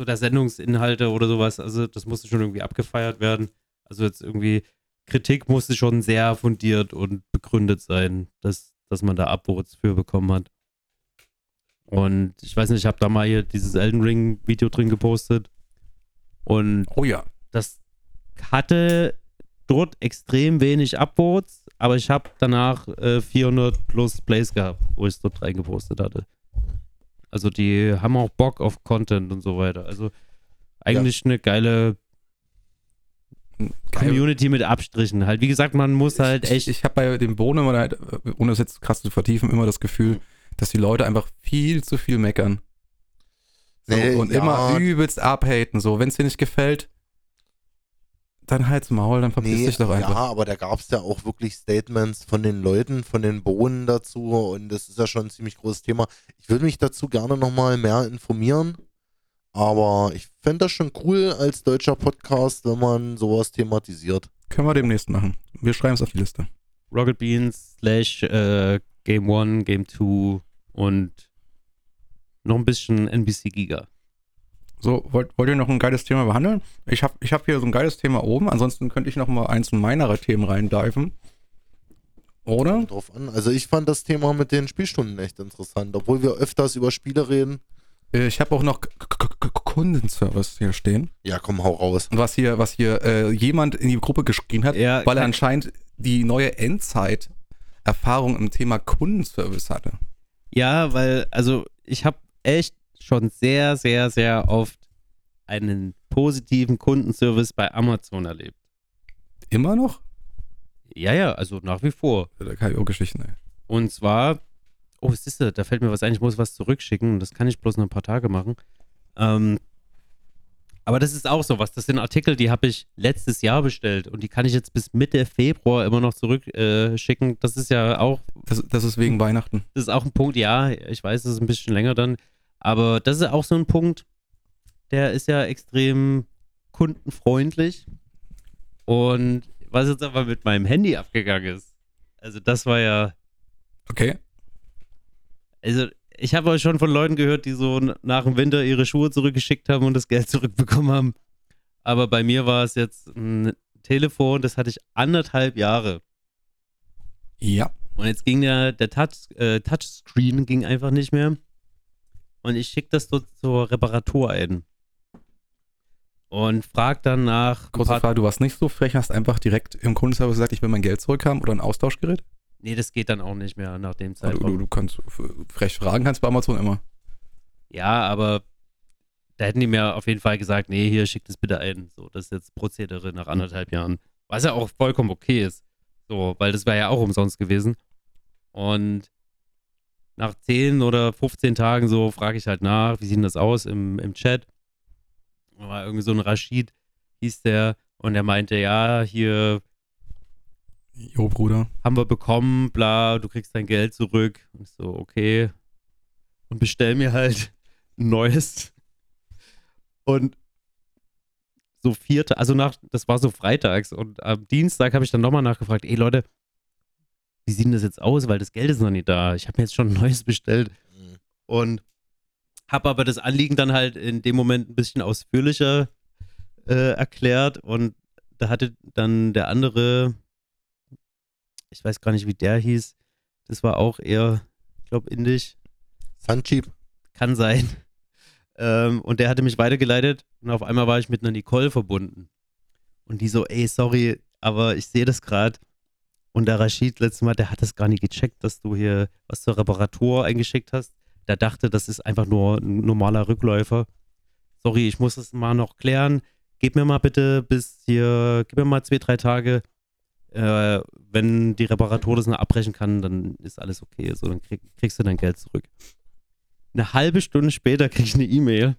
so der Sendungsinhalte oder sowas. Also das musste schon irgendwie abgefeiert werden. Also jetzt irgendwie Kritik musste schon sehr fundiert und begründet sein, dass, dass man da Upvotes für bekommen hat. Und ich weiß nicht, ich habe da mal hier dieses Elden Ring Video drin gepostet. Und Oh ja. das hatte dort extrem wenig Upvotes, aber ich habe danach äh, 400 plus Plays gehabt, wo ich es dort reingepostet hatte. Also die haben auch Bock auf Content und so weiter. Also eigentlich eine geile Geil. Community mit Abstrichen. Halt, wie gesagt, man muss halt ich, echt. Ich, ich habe bei dem Bohnen immer, halt, ohne es jetzt krass zu vertiefen, immer das Gefühl, dass die Leute einfach viel zu viel meckern. So, Nee, und ja. immer übelst abhaten. So, wenn es dir nicht gefällt, dann halt's Maul, dann verpiss dich doch einfach. Ja, aber da gab es ja auch wirklich Statements von den Leuten, von den Bohnen dazu und das ist ja schon ein ziemlich großes Thema. Ich würde mich dazu gerne nochmal mehr informieren, aber ich fände das schon cool als deutscher Podcast, wenn man sowas thematisiert. Können wir demnächst machen. Wir schreiben es auf die Liste. Rocket Beans slash äh, Game 1, Game 2 und noch ein bisschen NBC Giga. So, wollt, wollt ihr noch ein geiles Thema behandeln? Ich habe ich hab hier so ein geiles Thema oben, ansonsten könnte ich noch mal eins meiner Themen reindiven. Oder? Drauf an. Also ich fand das Thema mit den Spielstunden echt interessant, obwohl wir öfters über Spiele reden. Äh, Ich habe auch noch K- K- K- Kundenservice hier stehen. Ja, komm, hau raus. Was hier, was hier äh, jemand in die Gruppe geschrien hat, Ja, weil er anscheinend die neue Endzeit-Erfahrung im Thema Kundenservice hatte. Ja, weil, also ich habe echt schon sehr, sehr, sehr oft einen positiven Kundenservice bei Amazon erlebt. Immer noch? Ja, ja, also nach wie vor. Da kann ich auch Geschichten, ey. Und zwar, oh, was ist? Da fällt mir was ein, ich muss was zurückschicken. Das kann ich bloß noch ein paar Tage machen. Ähm, aber das ist auch so was. Das sind Artikel, die habe ich letztes Jahr bestellt und die kann ich jetzt bis Mitte Februar immer noch zurückschicken. Äh, das ist ja auch Das, das ist wegen Weihnachten. das ist auch ein Punkt, ja, ich weiß, das ist ein bisschen länger dann, aber das ist auch so ein Punkt, der ist ja extrem kundenfreundlich. Und was jetzt aber mit meinem Handy abgegangen ist, also das war ja, Okay. also ich habe euch schon von Leuten gehört, die so nach dem Winter ihre Schuhe zurückgeschickt haben und das Geld zurückbekommen haben. Aber bei mir war es jetzt ein Telefon, das hatte ich anderthalb Jahre. Ja. Und jetzt ging der, der Touch, äh, Touchscreen ging einfach nicht mehr. Und ich schicke das dort zur Reparatur ein. Und frag dann nach. Kurze Frage, du warst nicht so frech, hast einfach direkt im Kundenservice gesagt, ich will mein Geld zurückhaben oder ein Austauschgerät? Nee, das geht dann auch nicht mehr nach dem Also, Zeitraum. du, du kannst f- frech fragen kannst bei Amazon immer. Ja, aber da hätten die mir auf jeden Fall gesagt, nee, hier schickt es bitte ein. So, das ist jetzt Prozedere nach anderthalb Jahren. Was ja auch vollkommen okay ist. So, weil das wäre ja auch umsonst gewesen. Und nach 10 oder 15 Tagen so frage ich halt nach, wie sieht denn das aus im, im Chat. Da war irgendwie so ein Rashid, hieß der, und der meinte, ja, hier Jo, Bruder. haben wir bekommen, bla, du kriegst dein Geld zurück. Und ich so, okay. Und bestell mir halt ein neues. Und so vierte, also nach, das war so freitags und am Dienstag habe ich dann nochmal nachgefragt, ey Leute, wie sieht denn das jetzt aus? Weil das Geld ist noch nicht da. Ich habe mir jetzt schon ein neues bestellt Mhm. und habe aber das Anliegen dann halt in dem Moment ein bisschen ausführlicher äh, erklärt und da hatte dann der andere, ich weiß gar nicht, wie der hieß, das war auch eher, ich glaube, indisch, Suncheap. kann sein. Ähm, und der hatte mich weitergeleitet und auf einmal war ich mit einer Nicole verbunden. Und die so, ey, sorry, aber ich sehe das gerade. Und der Rashid letztes Mal, der hat das gar nicht gecheckt, dass du hier was zur Reparatur eingeschickt hast. Der dachte, das ist einfach nur ein normaler Rückläufer. Sorry, ich muss das mal noch klären. Gib mir mal bitte bis hier, gib mir mal zwei, drei Tage. Äh, wenn die Reparatur das noch abbrechen kann, dann ist alles okay. So, dann krieg, kriegst du dein Geld zurück. Eine halbe Stunde später krieg ich eine E-Mail.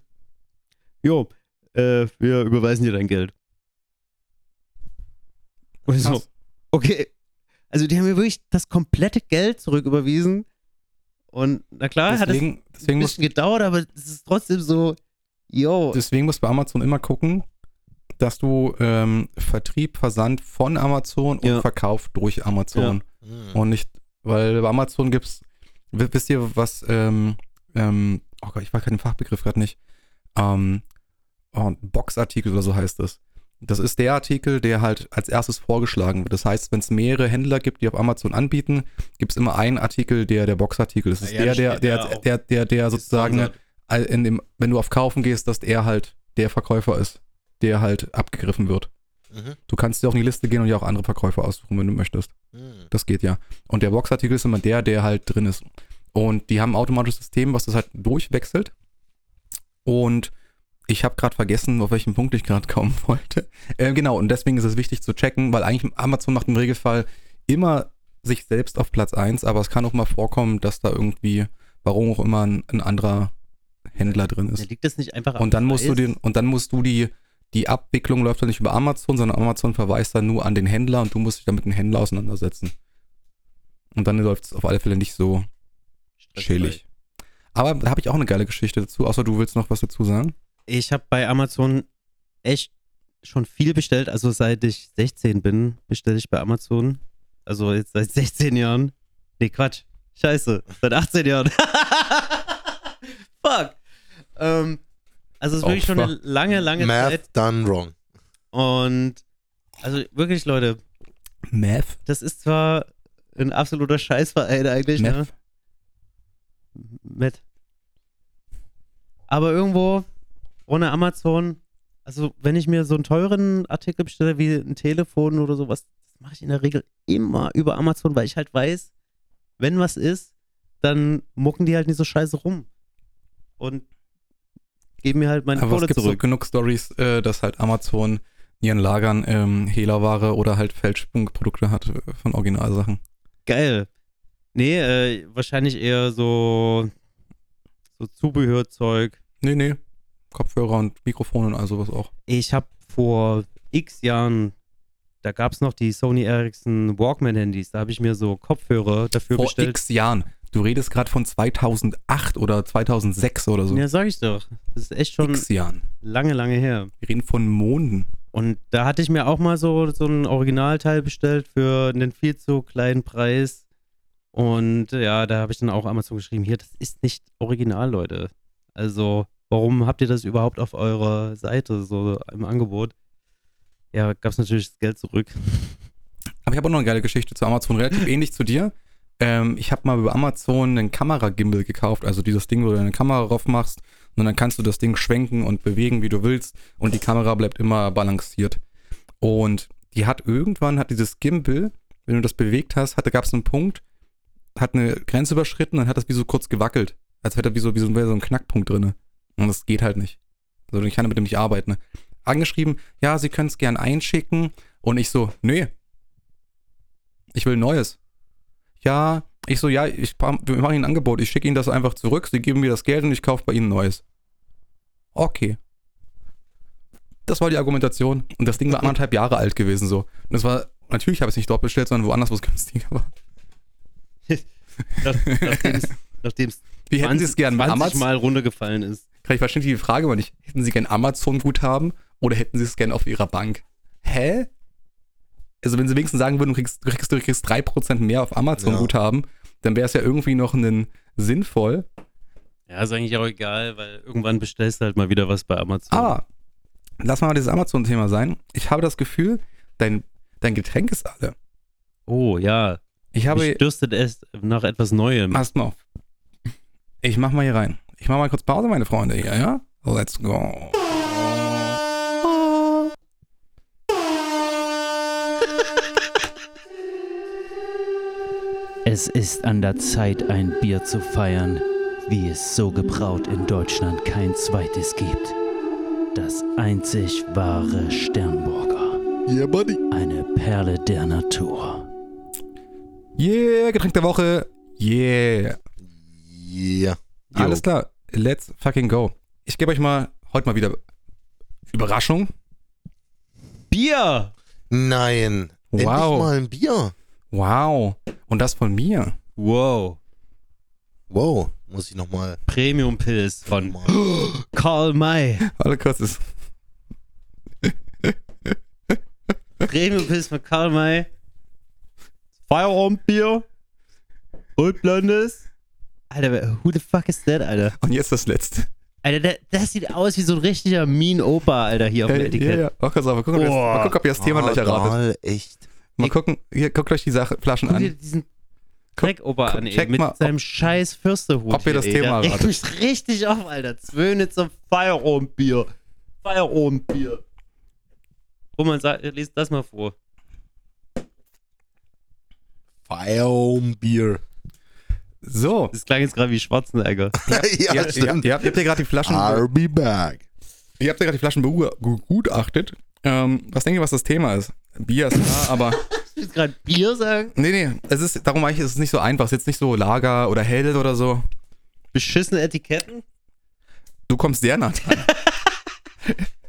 Jo, äh, wir überweisen dir dein Geld. Und so, Krass. okay. Also die haben mir wirklich das komplette Geld zurücküberwiesen. Und na klar, hat es Deswegen, ein deswegen, muss, bisschen gedauert, aber es ist trotzdem so, yo. deswegen musst du bei Amazon immer gucken, dass du ähm, Vertrieb, Versand von Amazon und Ja. Verkauf durch Amazon Mhm. und nicht, weil bei Amazon gibt's, wi- wisst ihr, was, ähm, ähm, oh Gott, ich weiß keinen Fachbegriff gerade nicht, ähm, oh, Boxartikel oder so heißt es. Das ist der Artikel, der halt als erstes vorgeschlagen wird. Das heißt, wenn es mehrere Händler gibt, die auf Amazon anbieten, gibt es immer einen Artikel, der der Boxartikel ist. Das ist Ja, ja, der, der, der, ja der, der, der sozusagen in dem, wenn du auf Kaufen gehst, dass er halt der Verkäufer ist, der halt abgegriffen wird. Mhm. Du kannst dir auch in die Liste gehen und dir auch andere Verkäufer aussuchen, wenn du möchtest. Mhm. Das geht ja. Und der Boxartikel ist immer der, der halt drin ist. Und die haben ein automatisches System, was das halt durchwechselt. Und ich habe gerade vergessen, auf welchen Punkt ich gerade kommen wollte. Äh, genau, und deswegen ist es wichtig zu checken, weil eigentlich Amazon macht im Regelfall immer sich selbst auf Platz 1, aber es kann auch mal vorkommen, dass da irgendwie, warum auch immer, ein, ein anderer Händler drin ist. liegt das nicht einfach Und dann musst du den, und dann musst du die, die Abwicklung läuft dann nicht über Amazon, sondern Amazon verweist dann nur an den Händler und du musst dich dann mit dem Händler auseinandersetzen. Und dann läuft es auf alle Fälle nicht so Stressfrei. chillig. Aber da habe ich auch eine geile Geschichte dazu, außer du willst noch was dazu sagen. Ich habe bei Amazon echt schon viel bestellt. Also seit ich 16 bin, bestelle ich bei Amazon. Also jetzt seit 16 Jahren. Nee, Quatsch. Scheiße. Seit 18 Jahren. Fuck. Ähm, also es ist Oh, wirklich schon eine lange, lange Math Zeit. done wrong. Und also wirklich, Leute, Meth? das ist zwar ein absoluter Scheißverein eigentlich, ne? Meth? mit. Aber irgendwo ohne Amazon, also wenn ich mir so einen teuren Artikel bestelle wie ein Telefon oder sowas, das mache ich in der Regel immer über Amazon, weil ich halt weiß, wenn was ist, dann mucken die halt nicht so scheiße rum. Und geben mir halt meine Aber es Kohle gibt so zurück. genug Stories, äh, dass halt Amazon in ihren Lagern ähm, Hehlerware oder halt Fälschungsprodukte hat äh, von Originalsachen. Geil. Nee, äh, wahrscheinlich eher so, so Zubehörzeug. Nee, nee. Kopfhörer und Mikrofone und all sowas auch. Ich habe vor x Jahren, da gab es noch die Sony Ericsson Walkman-Handys, da habe ich mir so Kopfhörer dafür Vor bestellt. x Jahren. Du redest gerade von 2008 oder 2006 oder so. Ja, sag ich doch. Das ist echt schon x Jahren. lange, lange her. Wir reden von Monden. Und da hatte ich mir auch mal so, so ein Originalteil bestellt für einen viel zu kleinen Preis. Und ja, da habe ich dann auch Amazon geschrieben, hier, das ist nicht original, Leute. Also, warum habt ihr das überhaupt auf eurer Seite so im Angebot? Ja, gab es natürlich das Geld zurück. Aber ich habe auch noch eine geile Geschichte zu Amazon, relativ ähnlich zu dir. Ähm, ich habe mal über Amazon einen Kameragimbal gekauft, also dieses Ding, wo du deine Kamera drauf machst und dann kannst du das Ding schwenken und bewegen, wie du willst und die Kamera bleibt immer balanciert. Und die hat irgendwann, hat dieses Gimbal, wenn du das bewegt hast, hatte, gab es einen Punkt, hat eine Grenze überschritten, dann hat das wie so kurz gewackelt. Als hätte wie so, wie so, wäre so ein Knackpunkt drin. Und das geht halt nicht. Also ich kann mit dem nicht arbeiten. Angeschrieben, ja, sie können es gern einschicken. Und ich so, nee, ich will Neues. Ja, ich so, ja, ich wir machen Ihnen ein Angebot. Ich schicke Ihnen das einfach zurück. Sie geben mir das Geld und ich kaufe bei Ihnen Neues. Okay. Das war die Argumentation. Und das Ding war anderthalb Jahre alt gewesen so. Und das war, natürlich habe ich es nicht dort bestellt, sondern woanders, wo es günstiger war. Nach- Nachdem es Wie hätten Sie es gern? 20 Amazon? Mal runtergefallen ist. Ich verstehe die Frage aber nicht. Hätten Sie gern Amazon-Guthaben oder hätten Sie es gern auf Ihrer Bank? Hä? Also wenn Sie wenigstens sagen würden, du kriegst, du kriegst, du kriegst 3% mehr auf Amazon-Guthaben, dann wäre es ja irgendwie noch ein, sinnvoll. Ja, ist eigentlich auch egal, weil irgendwann bestellst du halt mal wieder was bei Amazon. Aber lass mal dieses Amazon-Thema sein. Ich habe das Gefühl, dein, dein Getränk ist alle. Oh, ja. Ich habe. Mich dürstet es nach etwas Neuem. Passt mal auf. Ich mach mal hier rein. Ich mach mal kurz Pause, meine Freunde hier, ja? Let's go. Es ist an der Zeit, ein Bier zu feiern, wie es so gebraut in Deutschland kein zweites gibt. Das einzig wahre Sternburger. Yeah, buddy. Eine Perle der Natur. Yeah, Getränk der Woche. Yeah. Yeah. Alles klar. Let's fucking go. Ich gebe euch mal heute mal wieder Überraschung. Bier! Nein. Endlich Wow. mal ein Bier. Wow. Und das von mir. Wow. Wow. Muss ich nochmal. Premium Pilz von Karl May. Kurz. Ist, Premium Pilz von Karl May. Feierabendbier. Rotblondes. Alter, who the fuck is that, Alter? und jetzt das letzte. Alter, der, das sieht aus wie so ein richtiger Mean Opa, Alter, hier auf dem Hey, Etikett. ja, ja. Mach kurz auf. Mal gucken, ob das- Boah. mal gucken, ob ihr das Thema gleich erratet. Mal, echt. Mal gucken, hier, guckt euch die Sache, Flaschen Guck dir an. diesen Guck- Dreck-Opa guck- an, ey, mit mal, ob- seinem scheiß Fürsterhut. ob ihr das ey. Thema erratet. mich richtig auf, Alter. Zwöhne zum Feierabendbier. Feierabendbier. Roman, sag, lies das mal vor. Feierabendbier. So, Das klang jetzt gerade wie Schwarzenegger. ja, ihr, ihr, stimmt. ihr, habt- ihr habt ja gerade die Flaschen, I'll be back. ihr habt ja gerade die Flaschen begutachtet. Ähm, was denkt ihr, was das Thema ist? Bier ist klar, aber Ich will gerade Bier sagen. nee, nee, es ist, darum meine ich, es ist nicht so einfach. Es ist jetzt nicht so Lager oder Hell oder so. Beschissene Etiketten. Du kommst sehr nah dran.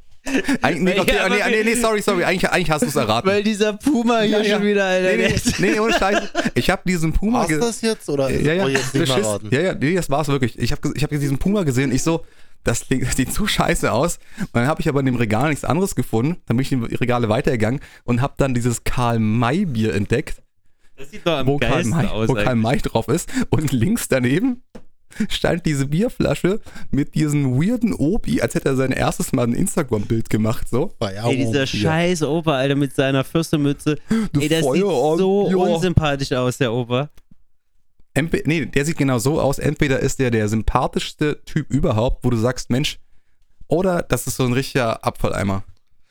Eigentlich, nee, Ja, okay, aber nee, nee, nee, sorry, sorry, eigentlich, eigentlich hast du es erraten. Weil dieser Puma hier Ja, ja. schon wieder, Alter. nee, nee, ist- nee, ohne Scheiß. Ich habe diesen Puma War's ge- das jetzt oder Ja, ja, jetzt nicht mehr ja, ja, nee, das war's wirklich. Ich habe ich hab diesen Puma gesehen, ich so, das, sieht so scheiße aus. Und dann habe ich aber in dem Regal nichts anderes gefunden. Dann bin ich in die Regale weitergegangen und habe dann dieses Karl-May-Bier entdeckt, Das sieht doch am wo Karl geilsten May, aus. wo Karl. May drauf ist. Und links daneben stand diese Bierflasche mit diesem weirden Obi, als hätte er sein erstes Mal ein Instagram-Bild gemacht. So. Ey, dieser scheiß Opa, Alter, mit seiner Fürstenmütze. Ey, das sieht so ja. unsympathisch aus, der Opa. Entweder, nee, der sieht genau so aus. Entweder ist der der sympathischste Typ überhaupt, wo du sagst, Mensch, oder das ist so ein richtiger Abfalleimer.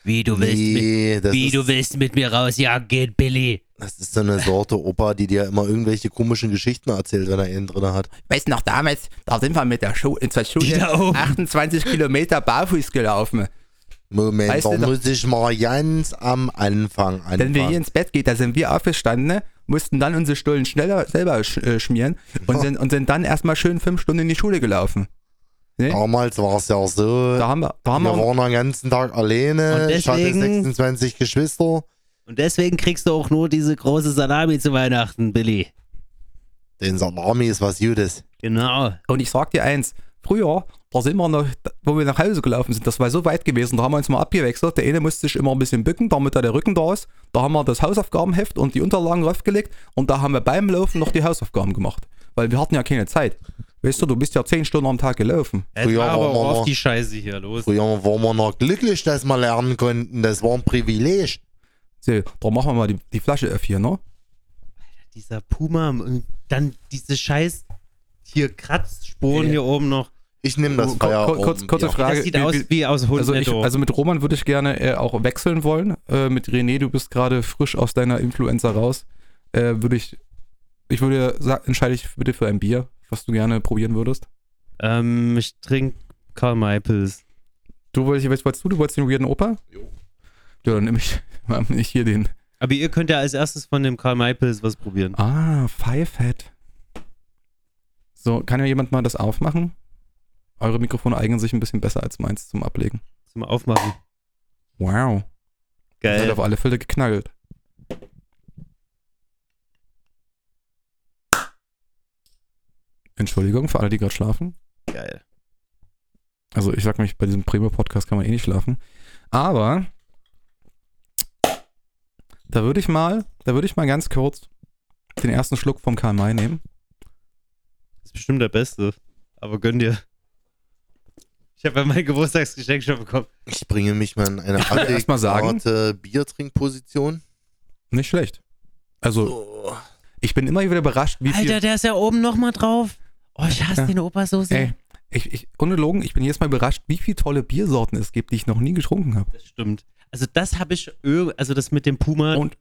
Wie du willst, mit, Nee, das, wie du willst mit mir rausjagen gehen, Billy. Das ist so eine Sorte Opa, die dir immer irgendwelche komischen Geschichten erzählt, wenn er einen drin hat. Weißt du noch damals, da sind wir mit der Schu zur oben. 28 Kilometer barfuß gelaufen. Moment, Weißt da muss ich mal ganz am Anfang Wenn wir hier anfangen. ins Bett gehen, da sind wir aufgestanden, ne? mussten dann unsere Stullen schneller selber sch äh, schmieren und, sind, und sind dann erstmal schön fünf Stunden in die Schule gelaufen. Ne? Damals war es ja so, Da haben wir, da haben wir wir waren den ganzen Tag alleine. Und Ich hatte deswegen- 26 Geschwister. Und deswegen kriegst du auch nur diese große Salami zu Weihnachten, Billy. Den Salami ist was Gutes. Genau. Und ich sag dir eins, früher, da sind wir noch, wo wir nach Hause gelaufen sind, das war so weit gewesen, da haben wir uns mal abgewechselt. Der eine musste sich immer ein bisschen bücken, damit da der Rücken da ist. Da haben wir das Hausaufgabenheft und die Unterlagen draufgelegt und da haben wir beim Laufen noch die Hausaufgaben gemacht. Weil wir hatten ja keine Zeit. Weißt du, du bist ja zehn Stunden am Tag gelaufen. Früher war aber waren wir auch auf noch- die Scheiße hier los. Früher waren wir noch glücklich, dass wir lernen konnten. Das war ein Privileg. So, da machen wir mal die, die Flasche auf hier, ne? Dieser Puma und dann diese scheiß hier Kratzspuren Ey. hier oben noch. Ich nehme das Kur- kur- kurz- kurze ja. Frage. Das sieht wie- aus wie- aus Hund Also, ich, also mit Roman würde ich gerne äh, auch wechseln wollen. Äh, mit René, du bist gerade frisch aus deiner Influenza raus. Äh, würde ich, ich würde sagen, entscheide ich bitte für ein Bier, was du gerne probieren würdest. ähm, ich trinke Karl May Pilz. Du wolltest, was wolltest du? Du wolltest den weirden Opa? Jo. Ja, dann nehme ich, nehm ich hier den. Aber ihr könnt ja als erstes von dem Karl May Pilz was probieren. Ah, Five Head. So, kann ja jemand mal das aufmachen? Eure Mikrofone eignen sich ein bisschen besser als meins zum Ablegen. Zum Aufmachen. Wow. Das hat Geil. auf alle Fälle geknallt. Entschuldigung für alle, die gerade schlafen. Geil. Also ich sag mich, bei diesem Primo-Podcast kann man eh nicht schlafen. Aber da würde ich mal, da würde ich mal ganz kurz den ersten Schluck vom Karl May nehmen. Das ist bestimmt der beste. Aber gönn dir. Ich habe ja mein Geburtstagsgeschenk schon bekommen. Ich bringe mich mal in eine adäquate Biertrinkposition. Nicht schlecht. Also Oh. ich bin immer wieder überrascht, wie viel. Alter, der ist ja oben nochmal drauf. Oh, ich hasse Ja. den Opa so sehr. Ey, ich, ich, ohne Logen, ich bin jedes Mal überrascht, wie viele tolle Biersorten es gibt, die ich noch nie getrunken habe. Das stimmt. Also das habe ich, also das mit dem Puma, Und,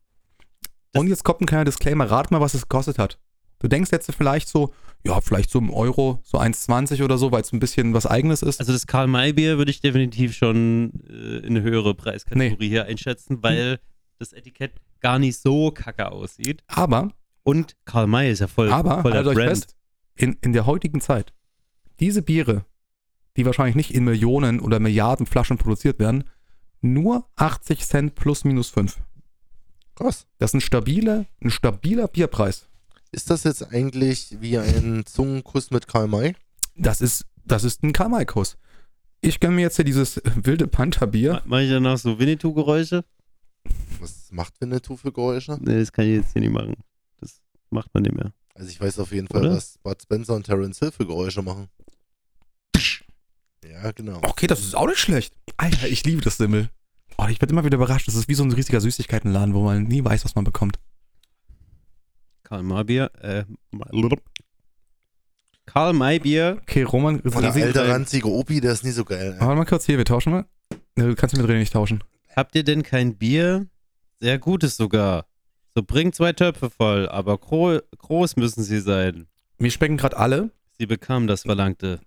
und jetzt kommt ein kleiner Disclaimer, rat mal, was es gekostet hat. Du denkst jetzt vielleicht so, ja, vielleicht so im Euro, so 1,20 oder so, weil es ein bisschen was Eigenes ist. also das Karl May Bier würde ich definitiv schon äh, in eine höhere Preiskategorie hier einschätzen, weil das Etikett gar nicht so kacke aussieht. aber, Und Karl May ist ja voll, aber, voll der haltet euch Brand. fest, in, in der heutigen Zeit, diese Biere, die wahrscheinlich nicht in Millionen oder Milliarden Flaschen produziert werden, nur 80 Cent plus minus 5. Krass. Das ist ein stabiler, ein stabiler Bierpreis. Ist das jetzt eigentlich wie ein Zungenkuss mit Karl May? Das ist, das ist ein Karl-May-Kuss. Ich gönne mir jetzt hier dieses wilde Panther-Bier. Ma- Mach ich danach so Winnetou-Geräusche? Was macht Winnetou für Geräusche? Nee, das kann ich jetzt hier nicht machen. Das macht man nicht mehr. Also ich weiß auf jeden Fall, Oder? was Bud Spencer und Terence Hill für Geräusche machen. Ja, genau. Okay, das ist auch nicht schlecht. Alter, ich liebe das Simmel. Oh, ich werde immer wieder überrascht. Das ist wie so ein riesiger Süßigkeitenladen, wo man nie weiß, was man bekommt. Karl Maybier, äh, Karl Maybier, Okay, Roman, Und der alte ranzige Opi, der ist nie so geil. warte mal kurz hier, wir tauschen mal. Ne, Du kannst mit René nicht tauschen. habt ihr denn kein Bier? Sehr gutes sogar. So bringt zwei Töpfe voll, aber gro groß müssen sie sein. Mir schmecken gerade alle. Sie bekam das Verlangte.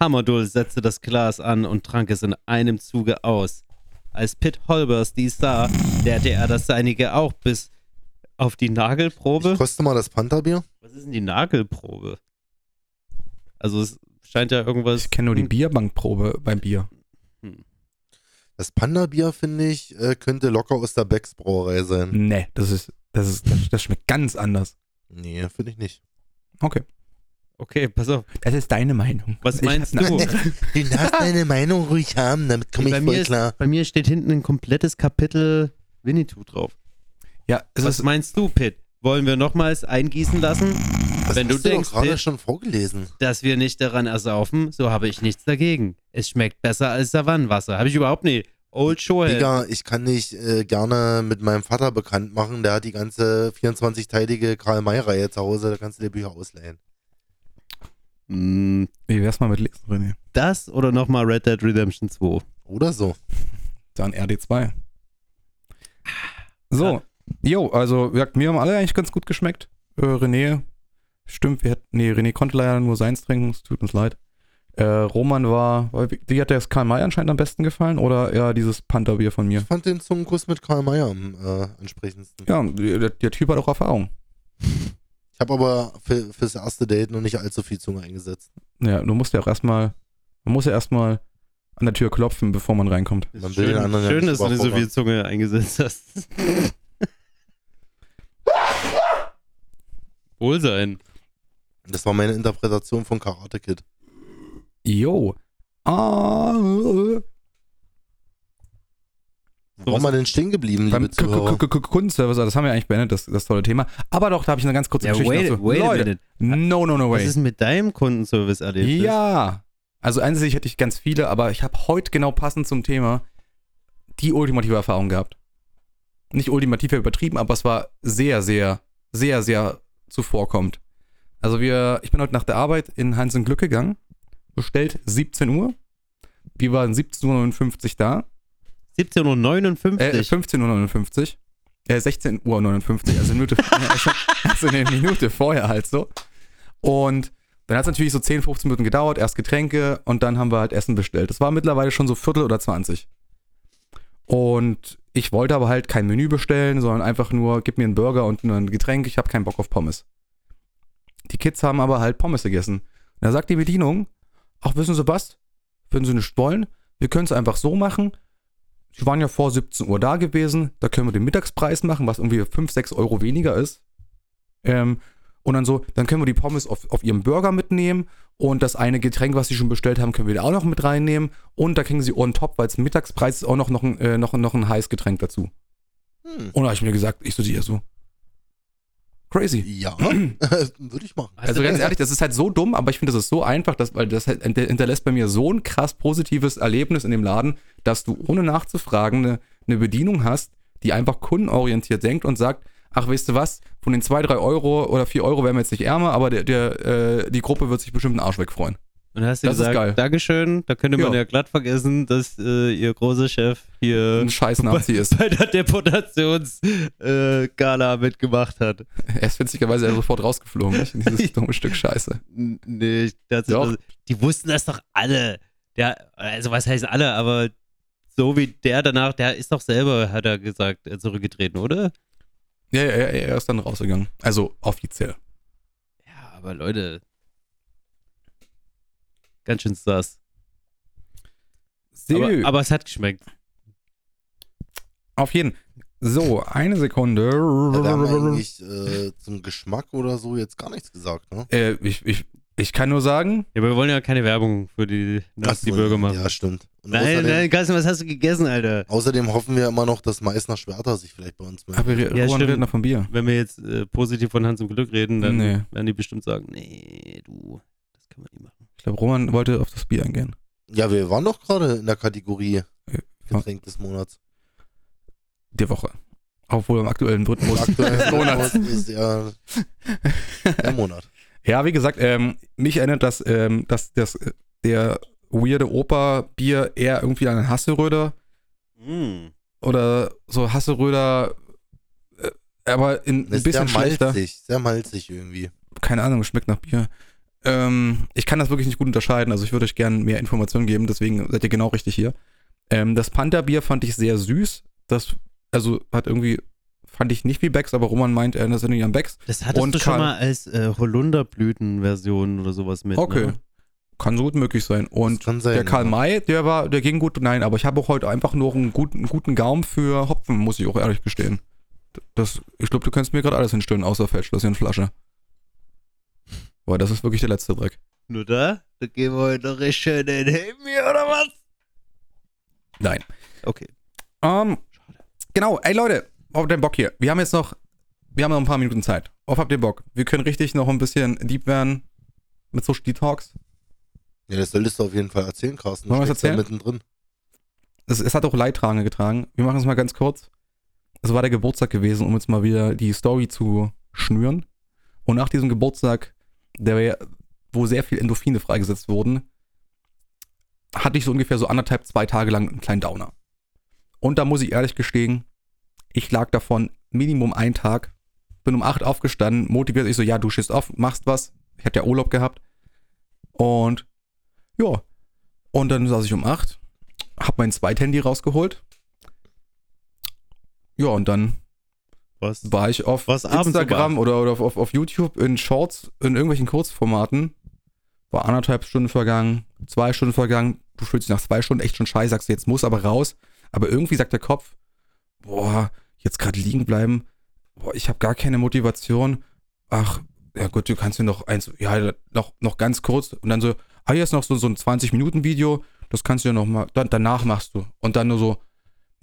Hammerdull setzte das Glas an und trank es in einem Zuge aus. Als Pitt Holbers dies sah, leerte er das Seinige auch bis auf die Nagelprobe. Ich koste mal das Pantherbier. Was ist denn die Nagelprobe? Also es scheint ja irgendwas. Ich kenne nur die Bierbankprobe beim Bier. Das Panda-Bier, finde ich, äh, könnte locker aus der Becks Brauerei sein. Nee, das ist, das ist, das, das schmeckt ganz anders. Nee, finde ich nicht. Okay. Okay, pass auf. Das ist deine Meinung. Was Ich meinst hab du? Du darfst deine Meinung ruhig haben, damit komme ich voll mir klar. Ist, bei mir steht hinten ein komplettes Kapitel Winnetou drauf. Ja, es Was ist, meinst du, Pitt? Wollen wir nochmals eingießen lassen? Das wenn du hast du denkst, doch gerade Pitt- schon vorgelesen. dass wir nicht daran ersaufen, so habe ich nichts dagegen. Es schmeckt besser als Savannenwasser. Habe ich überhaupt nicht. Old Show Digga, ich kann dich äh, gerne mit meinem Vater bekannt machen. Der hat die ganze 24-teilige Karl-May-Reihe zu Hause. Da kannst du dir Bücher ausleihen. Mm, wie wär's mal mit Lesen, René? Das oder nochmal Red Dead Redemption 2? Oder so. Dann RD2. So, jo, also mir haben alle eigentlich ganz gut geschmeckt. Äh, René, stimmt, wir hätten, nee, René konnte leider nur seins trinken, es tut uns leid. Äh, Roman war, wie hat der das Karl May anscheinend am besten gefallen oder eher dieses Pantherbier von mir? Ich fand den Zungenkuss mit Karl May am äh, entsprechendsten. Ja, der, der Typ hat auch Erfahrung. Ich habe aber für, fürs erste Date noch nicht allzu viel Zunge eingesetzt. Ja, du musst ja auch erstmal, man muss ja erstmal an der Tür klopfen, bevor man reinkommt. Man will den anderen ja schön nicht dass du nicht so viel Zunge eingesetzt hast. Wohlsein. Das war meine Interpretation von Karate Kid. Jo. Ah, äh, Wo war man denn stehen geblieben, beim liebe Zuhörer? Kundenservice, das haben wir eigentlich beendet, das, das tolle Thema. Aber doch, da habe ich eine ganz kurze Ja, Geschichte wait, dazu. wait a Leute, minute. no, no, no Was way. ist denn mit deinem Kundenservice-Erlebnis? Ja. Also einzig hätte ich ganz viele, aber ich habe heute genau passend zum Thema die ultimative Erfahrung gehabt. Nicht ultimativ ja übertrieben, aber es war sehr, sehr, sehr, sehr zuvorkommt. Also wir, ich bin heute nach der Arbeit in Heinz und Glück gegangen, bestellt 17 Uhr. Wir waren 17.59 Uhr da. 17.59 Äh, Uhr. 15.59 Uhr. Äh, 16.59 Uhr, also eine Minute, also, eine Minute vorher halt so. Und dann hat es natürlich so 10, 15 Minuten gedauert, erst Getränke und dann haben wir halt Essen bestellt. Das war mittlerweile schon so Viertel oder 20. Und ich wollte aber halt kein Menü bestellen, sondern einfach nur, gib mir einen Burger und ein Getränk, ich habe keinen Bock auf Pommes. Die Kids haben aber halt Pommes gegessen. Und da sagt die Bedienung, ach, wissen Sie was? Wenn Sie nicht wollen, wir können es einfach so machen, Sie waren ja vor 17 Uhr da gewesen, da können wir den Mittagspreis machen, was irgendwie 5, 6 Euro weniger ist. Ähm, und dann so, dann können wir die Pommes auf, auf ihrem Burger mitnehmen und das eine Getränk, was sie schon bestellt haben, können wir da auch noch mit reinnehmen. Und da kriegen sie on top, weil es Mittagspreis ist, auch noch, noch, ein, äh, noch, noch ein heißes Getränk dazu. Hm. Und da habe ich mir gesagt, ich so, die so. Crazy. Ja, würde ich machen. Also ganz ehrlich, das ist halt so dumm, aber ich finde, das ist so einfach, dass, weil das halt hinter- hinterlässt bei mir so ein krass positives Erlebnis in dem Laden, dass du ohne nachzufragen eine, eine Bedienung hast, die einfach kundenorientiert denkt und sagt, ach, weißt du was, von den 2, 3 Euro oder 4 Euro werden wir jetzt nicht ärmer, aber der, der, äh, die Gruppe wird sich bestimmt einen Arsch wegfreuen. Und dann hast du Das gesagt. Dankeschön, da könnte man Ja. ja, glatt vergessen, dass äh, ihr großer Chef hier Ein scheiß Nazi ist. bei der Deportationsgala äh, mitgemacht hat. Er ist witzigerweise ja sofort rausgeflogen, nicht? In dieses dumme Stück Scheiße. Nee, das, das, die wussten das doch alle. Der, also was heißt alle, aber so wie der danach, der ist doch selber, hat er gesagt, äh, zurückgetreten, oder? Ja, ja, ja, er ist dann rausgegangen. Also offiziell. Ja, aber Leute. Ganz schön sass. Aber, aber es hat geschmeckt. Auf jeden. So, eine Sekunde. Ja, wir haben eigentlich äh, zum Geschmack oder so jetzt gar nichts gesagt, ne? Äh, ich, ich, ich kann nur sagen, Ja, aber wir wollen ja keine Werbung für die Nazi-Burger machen. Ja, stimmt. Und nein, außerdem, nein, Carsten, was hast du gegessen, Alter? außerdem hoffen wir immer noch, dass Meißner Schwerter sich vielleicht bei uns meldet. aber wir Ja, Roman redet noch von Bier. Wenn wir jetzt äh, positiv von Hans im Glück reden, dann Nee. werden die bestimmt sagen, nee, du, das kann man nicht machen. Ich glaube, Roman wollte auf das Bier eingehen. Ja, wir waren doch gerade in der Kategorie. Getränk des Monats. Der Woche. Obwohl am aktuellen Rhythmus. Aktuell Monats. ist ja der Monat. Ja, wie gesagt, ähm, mich erinnert das, ähm, dass das, äh, der weirde Opa-Bier eher irgendwie an einen Hasseröder Mm. oder so Hasseröder, äh, aber in, ein sehr bisschen schlechter. malzig, sehr malzig irgendwie. Keine Ahnung, schmeckt nach Bier. Ähm, ich kann das wirklich nicht gut unterscheiden, also ich würde euch gerne mehr Informationen geben, deswegen seid ihr genau richtig hier. Ähm, das Panda-Bier fand ich sehr süß. Das, also hat irgendwie, fand ich nicht wie Becks, aber Roman meint, er erinnert sich nicht an Becks. Das hattest Und du schon Karl- mal als äh, Holunderblüten-Version oder sowas mit. Okay. Ne? Kann so gut möglich sein. Und Das sein, der Karl ja. May, der war, der ging gut. Nein, aber ich habe auch heute einfach noch einen guten, guten Gaumen für Hopfen, muss ich auch ehrlich gestehen. Das, ich glaube, du kannst mir gerade alles hinstellen, außer Feldschlösschen Flasche. Boah, das ist wirklich der letzte Dreck. Nur da? Da gehen wir heute noch richtig schön in den Himmel, oder was? Nein. Okay. Ähm, genau, ey Leute, auf den Bock hier. Wir haben jetzt noch, wir haben noch ein paar Minuten Zeit. Auf habt ihr Bock? Wir können richtig noch ein bisschen deep werden mit Social Talks. Ja, das solltest du auf jeden Fall erzählen, Carsten. Wollen wir was steckst da erzählen? mittendrin. es, es hat auch Leidtragende getragen. Wir machen es mal ganz kurz. Es war der Geburtstag gewesen, um jetzt mal wieder die Story zu schnüren. Und nach diesem Geburtstag, der, wo sehr viel Endorphine freigesetzt wurden, hatte ich so ungefähr so anderthalb, zwei Tage lang einen kleinen Downer. Und da muss ich ehrlich gestehen, ich lag davon Minimum einen Tag, bin um acht aufgestanden, motiviert, ich so, ja, du stehst auf, machst was. Ich hatte ja Urlaub gehabt. Und ja, und dann saß ich um acht, hab mein Zweithandy rausgeholt. Ja, und dann Was? war ich auf Was Instagram oder, oder auf, auf, YouTube in Shorts, in irgendwelchen Kurzformaten. War anderthalb Stunden vergangen, zwei Stunden vergangen. Du fühlst dich nach zwei Stunden echt schon scheiße, sagst du, jetzt muss aber raus. Aber irgendwie sagt der Kopf, boah, jetzt gerade liegen bleiben. Boah, ich habe gar keine Motivation. Ach, ja gut, du kannst mir noch eins, ja, noch, noch ganz kurz. Und dann so, ah, hier ist noch so, so ein 20-Minuten-Video. Das kannst du ja noch mal, dann, danach machst du. Und dann nur so,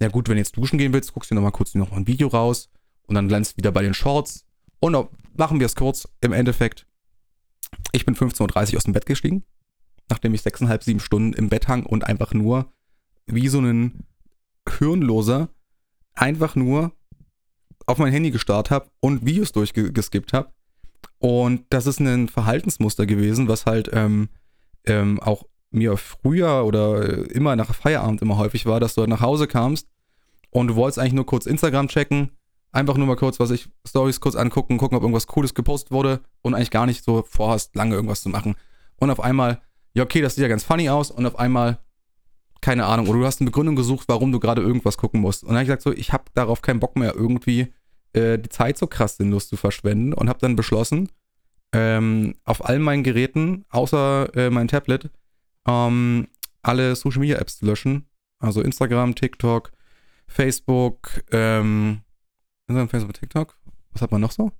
ja gut, wenn du jetzt duschen gehen willst, guckst du noch mal kurz noch mal ein Video raus und dann du wieder bei den Shorts. Und machen wir es kurz. Im Endeffekt, ich bin 15.30 Uhr aus dem Bett gestiegen, nachdem ich sechseinhalb, sieben Stunden im Bett hang und einfach nur wie so ein Hirnloser einfach nur auf mein Handy gestarrt habe und Videos durchgeskippt habe. Und das ist ein Verhaltensmuster gewesen, was halt ähm, ähm, auch mir früher oder äh, immer nach Feierabend immer häufig war, dass du halt nach Hause kamst und du wolltest eigentlich nur kurz Instagram checken, einfach nur mal kurz, was ich, Stories kurz angucken, gucken, ob irgendwas Cooles gepostet wurde und eigentlich gar nicht so vorhast, lange irgendwas zu machen. Und auf einmal, ja, okay, das sieht ja ganz funny aus und auf einmal, keine Ahnung, oder du hast eine Begründung gesucht, warum du gerade irgendwas gucken musst. Und dann habe ich gesagt, so, ich habe darauf keinen Bock mehr, irgendwie äh, die Zeit so krass sinnlos zu verschwenden und habe dann beschlossen, ähm, auf all meinen Geräten, außer äh, mein Tablet, ähm, alle Social Media Apps zu löschen. Also Instagram, TikTok, Facebook, ähm, Instagram, Facebook, TikTok. Was hat man noch so?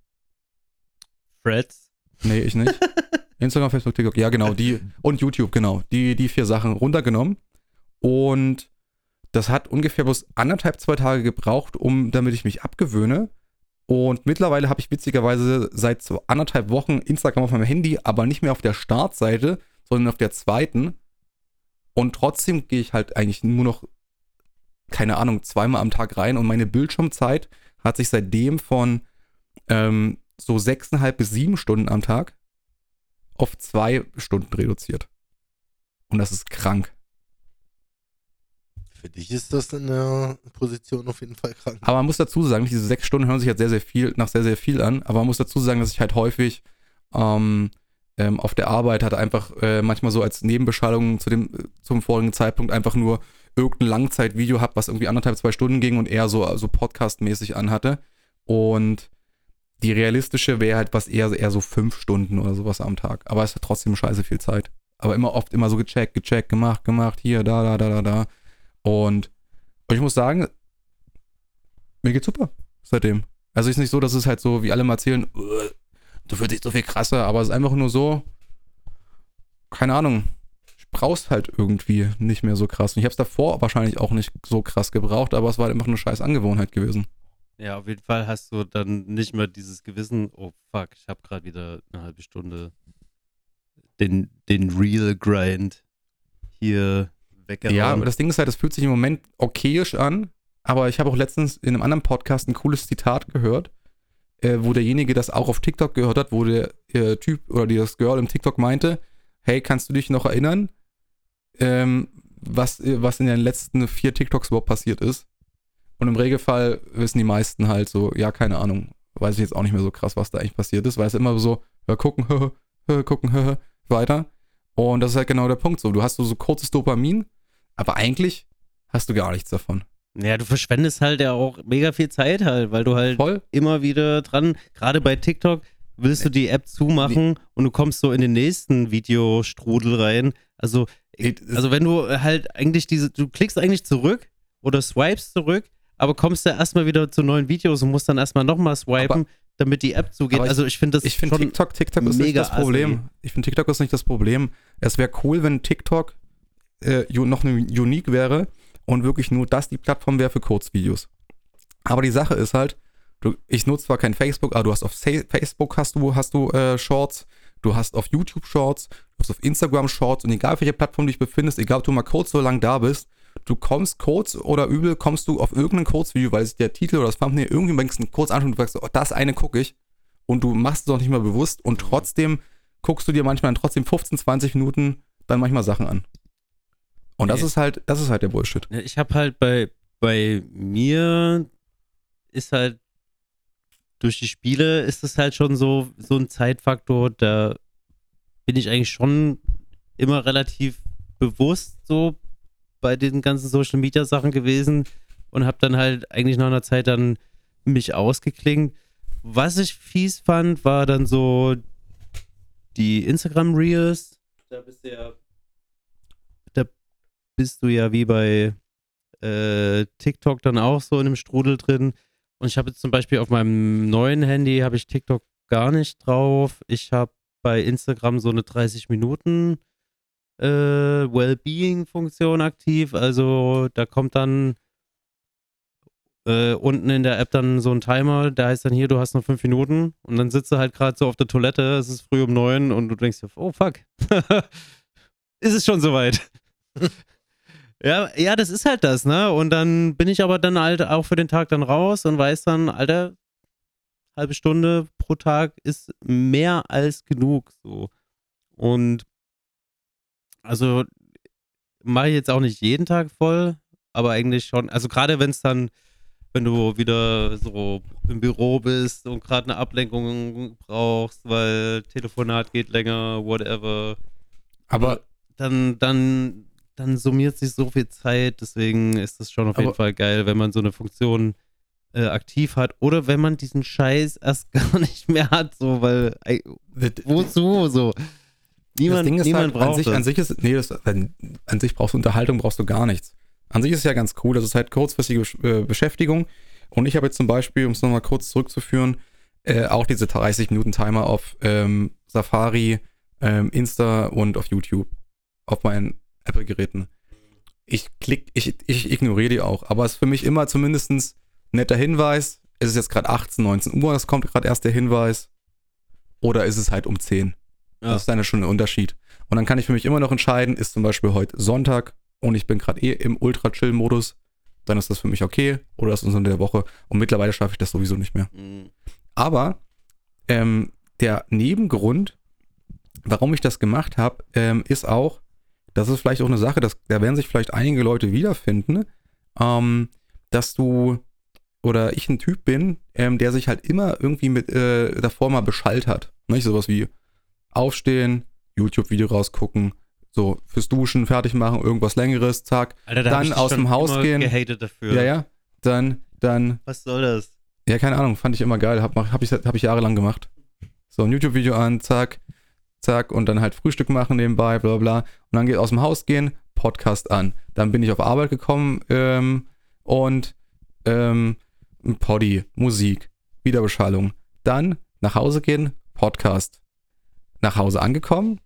Freds. Nee, ich nicht. Instagram, Facebook, TikTok. Ja, genau, die. Und YouTube, genau. Die, die vier Sachen runtergenommen. Und das hat ungefähr bloß anderthalb, zwei Tage gebraucht, um, damit ich mich abgewöhne. Und mittlerweile habe ich witzigerweise seit so anderthalb Wochen Instagram auf meinem Handy, aber nicht mehr auf der Startseite, sondern auf der zweiten. Und trotzdem gehe ich halt eigentlich nur noch, keine Ahnung, zweimal am Tag rein. Und meine Bildschirmzeit hat sich seitdem von ähm, so sechseinhalb bis sieben Stunden am Tag auf zwei Stunden reduziert. Und das ist krank. Für dich ist das in der Position auf jeden Fall krank. Aber man muss dazu sagen, diese sechs Stunden hören sich jetzt sehr, sehr viel, nach sehr, sehr viel an. Aber man muss dazu sagen, dass ich halt häufig ähm, ähm, auf der Arbeit hatte einfach äh, manchmal so als Nebenbeschallung zu dem, zum vorigen Zeitpunkt einfach nur irgendein Langzeitvideo habe, was irgendwie anderthalb, zwei Stunden ging und eher so, so Podcast-mäßig anhatte. Und die realistische wäre halt was eher, eher so fünf Stunden oder sowas am Tag. Aber es hat trotzdem scheiße viel Zeit. Aber immer oft immer so gecheckt, gecheckt, gemacht, gemacht, hier, da, da, da, da, da. Und, und ich muss sagen, mir geht's super seitdem. Also ist nicht so, dass es halt so, wie alle mal erzählen, "Uah, du wirst dich so viel krasser, aber es ist einfach nur so, keine Ahnung, ich brauch's halt irgendwie nicht mehr so krass. Und ich hab's davor wahrscheinlich auch nicht so krass gebraucht, aber es war einfach eine scheiß Angewohnheit gewesen. Ja, auf jeden Fall hast du dann nicht mehr dieses Gewissen, oh fuck, ich habe gerade wieder eine halbe Stunde den, den Real Grind hier weggehauen. Ja, aber das Ding ist halt, es fühlt sich im Moment okayisch an, aber ich habe auch letztens in einem anderen Podcast ein cooles Zitat gehört, äh, wo derjenige das auch auf TikTok gehört hat, wo der äh, Typ oder die, das Girl im TikTok meinte, hey, kannst du dich noch erinnern, ähm, was, was in den letzten vier TikToks überhaupt passiert ist? Und im Regelfall wissen die meisten halt so, ja, keine Ahnung, weiß ich jetzt auch nicht mehr so krass, was da eigentlich passiert ist, weil es immer so, hör, gucken, hör, hör, gucken, hör, weiter. Und das ist halt genau der Punkt so. Du hast so, so kurzes Dopamin, aber eigentlich hast du gar nichts davon. Ja, du verschwendest halt ja auch mega viel Zeit halt, weil du halt Voll. immer wieder dran, gerade bei TikTok, willst du die App zumachen und du kommst so in den nächsten Videostrudel rein. Also, also wenn du halt eigentlich diese, du klickst eigentlich zurück oder swipest zurück, aber kommst ja erstmal wieder zu neuen Videos und musst dann erstmal nochmal swipen, Aber- damit die App zugeht. ich- also ich finde das ich finde TikTok, TikTok ist nicht das Problem. Ich finde TikTok ist nicht das Problem. Es wäre cool, wenn TikTok äh, noch eine unique wäre und wirklich nur das die Plattform wäre für Kurzvideos. Aber die Sache ist halt, du, ich nutze zwar kein Facebook, aber du hast auf Facebook hast du, hast du äh, Shorts, du hast auf YouTube Shorts, du hast auf Instagram Shorts und egal auf welcher Plattform du dich befindest, egal ob du mal kurz so lang da bist, du kommst kurz oder übel, kommst du auf irgendein Kurzvideo, weil es der Titel oder das Thumbnail irgendwie denkst, kurz anschauen und du sagst, oh, das eine gucke ich und du machst es doch nicht mal bewusst und trotzdem guckst du dir manchmal dann trotzdem 15, 20 Minuten dann manchmal Sachen an. Und das Nee. ist halt, das ist halt der Bullshit. Ich habe halt bei, bei mir ist halt durch die Spiele ist es halt schon so, so ein Zeitfaktor, da bin ich eigentlich schon immer relativ bewusst so bei den ganzen Social Media Sachen gewesen und habe dann halt eigentlich nach einer Zeit dann mich ausgeklingt. Was ich fies fand, war dann so die Instagram Reels. Da bist du ja, da bist du ja wie bei äh, TikTok dann auch so in einem Strudel drin. Und ich habe jetzt zum Beispiel auf meinem neuen Handy habe ich TikTok gar nicht drauf. Ich habe bei Instagram so eine 30 Minuten äh, Wellbeing-Funktion aktiv. Also da kommt dann äh, unten in der App dann so ein Timer, der heißt dann hier, du hast noch fünf Minuten und dann sitzt du halt gerade so auf der Toilette, es ist früh um neun und du denkst dir, oh fuck, ist es schon soweit. ja, ja, das ist halt das, ne? Und dann bin ich aber dann halt auch für den Tag dann raus und weiß dann, Alter, halbe Stunde pro Tag ist mehr als genug so. Und also mache ich jetzt auch nicht jeden Tag voll, aber eigentlich schon. Also gerade wenn es dann, wenn du wieder so im Büro bist und gerade eine Ablenkung brauchst, weil Telefonat geht länger, whatever, Aber dann, dann, dann summiert sich so viel Zeit. Deswegen ist das schon auf jeden Aber- Fall geil, wenn man so eine Funktion äh, aktiv hat oder wenn man diesen Scheiß erst gar nicht mehr hat, so, weil ey, wozu so? Niemand, niemand halt, braucht an sich, das. an sich ist, nee, das, an, an sich brauchst du Unterhaltung, brauchst du gar nichts. An sich ist es ja ganz cool, das ist halt kurzfristige äh, Beschäftigung. Und ich habe jetzt zum Beispiel, um es nochmal kurz zurückzuführen, äh, auch diese 30-Minuten-Timer auf ähm, Safari, ähm, Insta und auf YouTube auf meinen Apple-Geräten. Ich klick, ich, ich ignoriere die auch, aber es ist für mich immer zumindest ein netter Hinweis. Ist es jetzt gerade 18, 19 Uhr, es kommt gerade erst der Hinweis. Oder ist es halt um 10? Ja. Das ist dann schon ein Unterschied. Und dann kann ich für mich immer noch entscheiden, ist zum Beispiel heute Sonntag und ich bin gerade eh im Ultra-Chill-Modus, dann ist das für mich okay. Oder ist es unter der Woche. Und mittlerweile schaffe ich das sowieso nicht mehr. Mhm. Aber ähm, der Nebengrund, warum ich das gemacht habe, ähm, ist auch, das ist vielleicht auch eine Sache, dass, da werden sich vielleicht einige Leute wiederfinden, ähm, dass du oder ich ein Typ bin, ähm, der sich halt immer irgendwie mit äh, davor mal beschallt hat. Nicht sowas wie aufstehen, YouTube-Video rausgucken, so fürs Duschen fertig machen, irgendwas längeres, zack. Alter, da Dann aus dem Haus immer gehen. gehatet dafür. Ja, ja. Dann, dann Was soll das? ja, keine Ahnung, fand ich immer geil. Hab, hab, ich, hab ich jahrelang gemacht. So ein YouTube-Video an, zack, zack, und dann halt Frühstück machen nebenbei, bla bla. Und dann geht aus dem Haus gehen, Podcast an. Dann bin ich auf Arbeit gekommen ähm, und ähm, Poddy, Musik, Wiederbeschallung. Dann nach Hause gehen, Podcast. Nach Hause angekommen,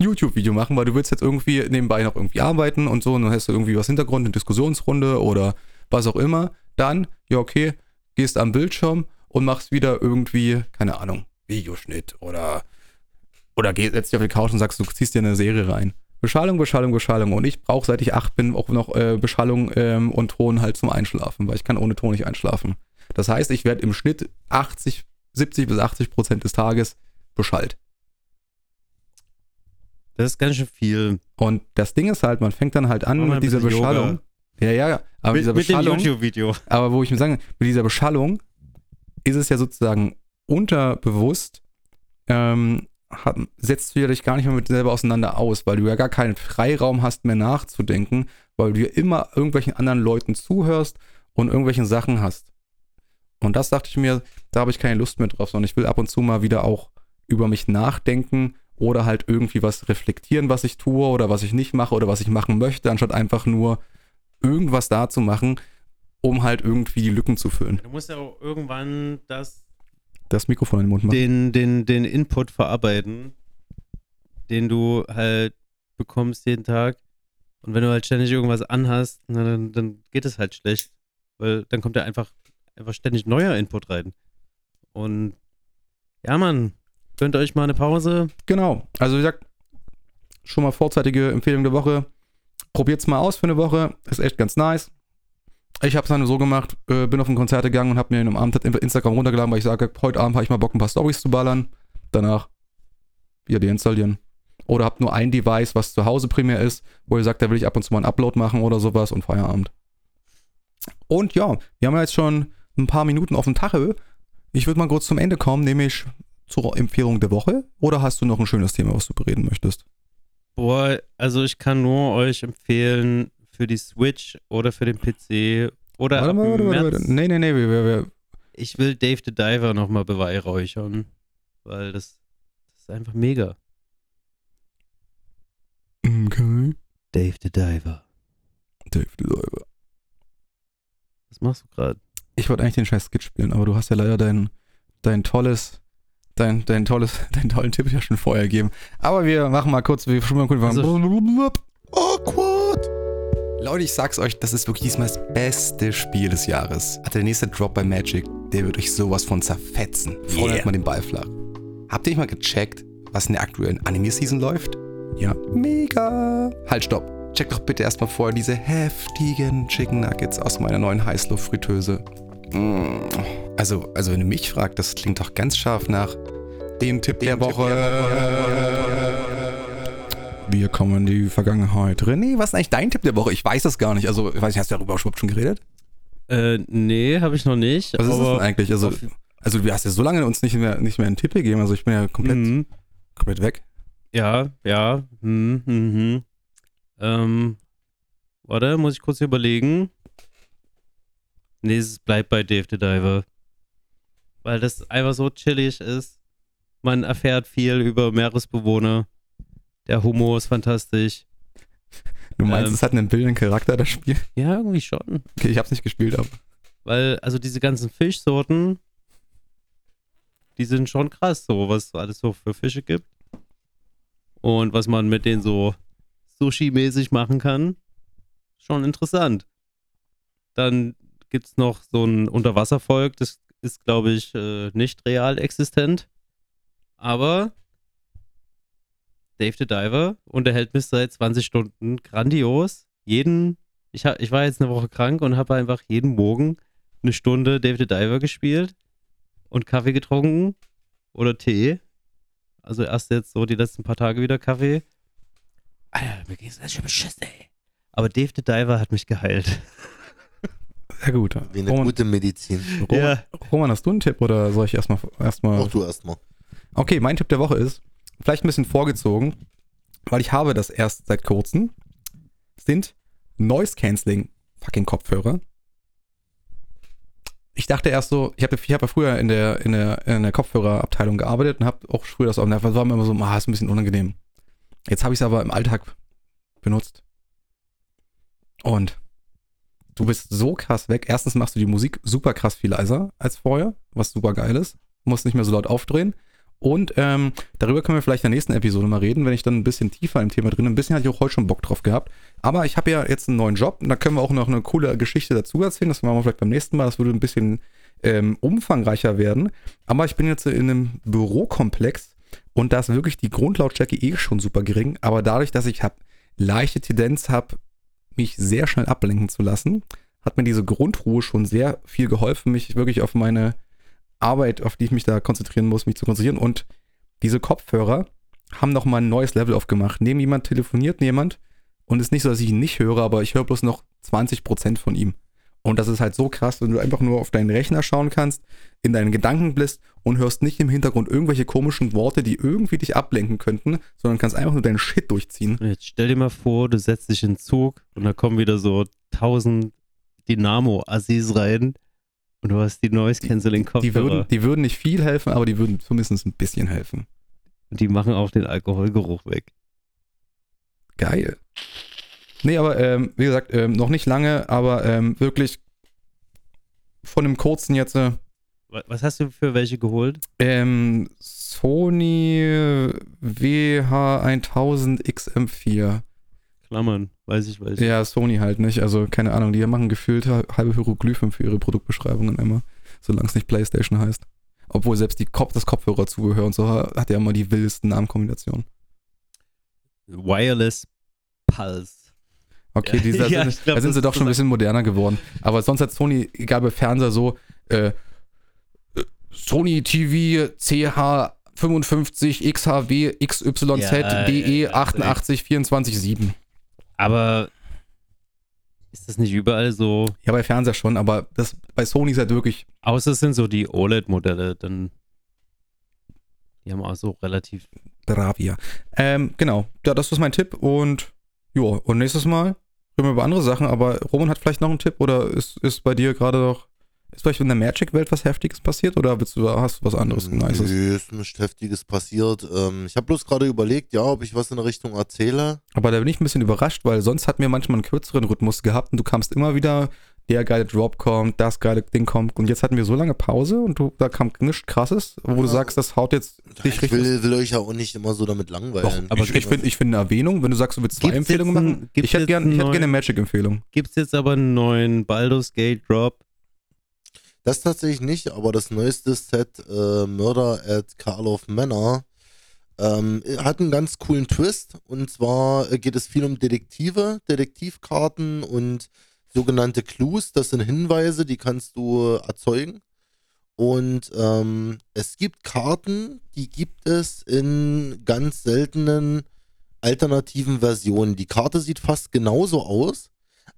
YouTube-Video machen, weil du willst jetzt irgendwie nebenbei noch irgendwie arbeiten und so und dann hast du irgendwie was Hintergrund, eine Diskussionsrunde oder was auch immer. Dann, ja okay, gehst am Bildschirm und machst wieder irgendwie, keine Ahnung, Videoschnitt oder oder geh, setzt dich auf die Couch und sagst, du ziehst dir eine Serie rein. Beschallung, Beschallung, Beschallung. Und ich brauche, seit ich acht bin, auch noch äh, Beschallung ähm, und Ton halt zum Einschlafen, weil ich kann ohne Ton nicht einschlafen. Das heißt, ich werde im Schnitt 80, 70 bis 80 Prozent des Tages beschallt. Das ist ganz schön viel. Und das Ding ist halt, man fängt dann halt an mit dieser Beschallung. Yoga. Ja, ja. Aber mit, dieser mit dem Beschallung, YouTube-Video. aber wo ich mir sagen, mit dieser Beschallung ist es ja sozusagen unterbewusst, ähm, hat, setzt du dich gar nicht mehr mit dir selber auseinander aus, weil du ja gar keinen Freiraum hast mehr nachzudenken, weil du ja immer irgendwelchen anderen Leuten zuhörst und irgendwelchen Sachen hast. Und das dachte ich mir, da habe ich keine Lust mehr drauf, sondern ich will ab und zu mal wieder auch über mich nachdenken oder halt irgendwie was reflektieren, was ich tue oder was ich nicht mache oder was ich machen möchte, anstatt einfach nur irgendwas da zu machen, um halt irgendwie die Lücken zu füllen. Du musst ja auch irgendwann das, Das Mikrofon in den Mund machen. den, den, den Input verarbeiten, den du halt bekommst jeden Tag. Und wenn du halt ständig irgendwas anhast, na, dann, dann geht es halt schlecht. Weil dann kommt ja einfach, einfach ständig neuer Input rein. Und ja, Mann, gönnt euch mal eine Pause. Genau. Also wie gesagt, schon mal vorzeitige Empfehlung der Woche. Probiert's mal aus für eine Woche. Ist echt ganz nice. Ich habe es dann so gemacht, äh, bin auf ein Konzert gegangen und habe mir am Abend Instagram runtergeladen, weil ich sage, heute Abend habe ich mal Bock, ein paar Stories zu ballern. Danach wieder deinstallieren. Oder habt nur ein Device, was zu Hause primär ist, wo ihr sagt, da will ich ab und zu mal einen Upload machen oder sowas und Feierabend. Und ja, wir haben ja jetzt schon ein paar Minuten auf dem Tache. Ich würde mal kurz zum Ende kommen, nämlich zur Empfehlung der Woche. Oder hast du noch ein schönes Thema, was du bereden möchtest? Boah, also ich kann nur euch empfehlen, für die Switch oder für den PC oder Warte mal, warte, warte, warte. Nee, nee, nee, wir, wir, wir, ich will Dave the Diver nochmal beweihräuchern, weil das, das ist einfach mega. Okay. Dave the Diver. Dave the Diver. Was machst du gerade? Ich wollte eigentlich den scheiß Skit spielen, aber du hast ja leider dein, dein tolles, dein, dein tolles, deinen tollen Tipp ja schon vorher gegeben. Aber wir machen mal kurz, wir schon mal kurz. Also- Awkward! Leute, ich sag's euch, das ist wirklich diesmal das beste Spiel des Jahres. Hat der nächste Drop bei Magic, der wird euch sowas von zerfetzen. Freut Yeah. euch mal den Ball flach. Habt ihr nicht mal gecheckt, was in der aktuellen Anime-Season läuft? Ja, mega. Halt, stopp. Checkt doch bitte erstmal vorher diese heftigen Chicken Nuggets aus meiner neuen Heißluftfritteuse. Mm. Also, also wenn du mich fragst, das klingt doch ganz scharf nach dem Tipp der Woche. Wir kommen in die Vergangenheit. René, was ist eigentlich dein Tipp der Woche? Ich weiß das gar nicht. Also, ich weiß nicht, hast du darüber überhaupt schon geredet? Äh, nee, habe ich noch nicht. Was ist das denn eigentlich? Also, also du hast ja so lange uns nicht mehr, nicht mehr einen Tipp gegeben. Also ich bin ja komplett, Mhm. komplett weg. Ja, ja. Hm, hm, hm. Ähm, warte, muss ich kurz überlegen. Nee, es bleibt bei Dave the Diver. Weil das einfach so chillig ist. Man erfährt viel über Meeresbewohner. Der Humor ist fantastisch. Du meinst, Ähm. es hat einen bildenden Charakter, das Spiel? Ja, irgendwie schon. Okay, ich hab's nicht gespielt, aber. Weil, also diese ganzen Fischsorten, die sind schon krass, so was es alles so für Fische gibt. Und was man mit denen so Sushi-mäßig machen kann. Schon interessant. Dann gibt es noch so ein Unterwasservolk, das ist, glaube ich, äh, nicht real existent. Aber Dave the Diver unterhält mich seit 20 Stunden grandios. Jeden, ich, hab, ich war jetzt eine Woche krank und habe einfach jeden Morgen eine Stunde Dave the Diver gespielt und Kaffee getrunken oder Tee. Also erst jetzt so die letzten paar Tage wieder Kaffee. Alter, mir geht's ganz schön beschissen, ey. Aber Dave the Diver hat mich geheilt. Sehr gut. Wie eine Roman, gute Medizin. Roman, Roman, hast du einen Tipp oder soll ich erstmal. erstmal Auch du erstmal. Okay, mein Tipp der Woche ist, vielleicht ein bisschen vorgezogen, weil ich habe das erst seit kurzem, sind Noise Cancelling fucking Kopfhörer. Ich dachte erst so, ich habe ich hab ja früher in der, in der, in der Kopfhörerabteilung gearbeitet und habe auch früher das auch, das war mir immer so, ah, ist ein bisschen unangenehm. Jetzt habe ich es aber im Alltag benutzt. Und du bist so krass weg. Erstens machst du die Musik super krass viel leiser als vorher, was super geil ist. Musst nicht mehr so laut aufdrehen. Und ähm, darüber können wir vielleicht in der nächsten Episode mal reden, wenn ich dann ein bisschen tiefer im Thema drin bin. Ein bisschen hatte ich auch heute schon Bock drauf gehabt. Aber ich habe ja jetzt einen neuen Job und da können wir auch noch eine coole Geschichte dazu erzählen. Das machen wir vielleicht beim nächsten Mal. Das würde ein bisschen ähm, umfangreicher werden. Aber ich bin jetzt in einem Bürokomplex und da ist wirklich die Grundlautstärke eh schon super gering. Aber dadurch, dass ich habe leichte Tendenz habe, mich sehr schnell ablenken zu lassen, hat mir diese Grundruhe schon sehr viel geholfen, mich wirklich auf meine Arbeit, auf die ich mich da konzentrieren muss, mich zu konzentrieren. Und diese Kopfhörer haben nochmal ein neues Level aufgemacht. Neben jemand telefoniert jemand und es ist nicht so, dass ich ihn nicht höre, aber ich höre bloß noch 20% von ihm. Und das ist halt so krass, wenn du einfach nur auf deinen Rechner schauen kannst, in deinen Gedanken bist und hörst nicht im Hintergrund irgendwelche komischen Worte, die irgendwie dich ablenken könnten, sondern kannst einfach nur deinen Shit durchziehen. Jetzt stell dir mal vor, du setzt dich in den Zug und da kommen wieder so 1000 Dynamo-Assis rein und du hast die Die Noise-Canceling-Kopfhörer. würden, die würden nicht viel helfen, aber die würden zumindest ein bisschen helfen. Und die machen auch den Alkoholgeruch weg. Geil. Nee, aber ähm, wie gesagt, ähm, noch nicht lange, aber ähm, wirklich von dem kurzen jetzt äh, Wa- Was hast du für welche geholt? ähm, Sony WH1000 XM4. Klammern, weiß ich, weiß ich. Ja, Sony halt nicht. Also keine Ahnung, die machen gefühlt halbe Hieroglyphen für ihre Produktbeschreibungen immer, solange es nicht PlayStation heißt. Obwohl selbst die Kopf, das Kopfhörerzubehör und so hat ja immer die wildesten Namenkombinationen. Wireless Pulse. Okay, Ja, die, da, ja, sind, glaub, da sind sie doch schon ein bisschen moderner geworden. Aber sonst hat Sony, egal bei Fernseher, so äh, äh, Sony TV CH 55 XHW XYZ Ja, DE ja, 88 24 7. Aber ist das nicht überall so? Ja, bei Fernseher schon, aber das bei Sony ist halt wirklich Außer es sind so die OLED-Modelle, dann. Die haben auch so relativ. Bravia. Ähm, genau, ja, das ist mein Tipp und ja, und nächstes Mal reden wir über andere Sachen, aber Roman hat vielleicht noch einen Tipp oder ist, ist bei dir gerade noch, ist vielleicht in der Magic-Welt was Heftiges passiert oder willst du, hast du was anderes Nices? Nö, ist nichts Heftiges passiert. Ähm, ich habe bloß gerade überlegt, ja, ob ich was in der Richtung erzähle. Aber da bin ich ein bisschen überrascht, weil sonst hatten wir manchmal einen kürzeren Rhythmus gehabt und du kamst immer wieder, der geile Drop kommt, das geile Ding kommt und jetzt hatten wir so lange Pause und du, da kam nichts krasses, wo du Ja. sagst, das haut jetzt dich Ich richtig. will, will euch ja auch nicht immer so damit Doch, langweilen. aber ich, ich finde ich find eine Erwähnung, wenn du sagst, du willst zwei Gibt's Empfehlungen ein- machen. Ich hätte gerne gern eine Magic-Empfehlung. Gibt's jetzt aber einen neuen Baldur's Gate Drop? Das tatsächlich nicht, aber das neueste Set äh, Murder at Carl of Manor ähm, hat einen ganz coolen Twist. Und zwar äh, geht es viel um Detektive, Detektivkarten und sogenannte Clues. Das sind Hinweise, die kannst du erzeugen. Und ähm, es gibt Karten, die gibt es in ganz seltenen alternativen Versionen. Die Karte sieht fast genauso aus,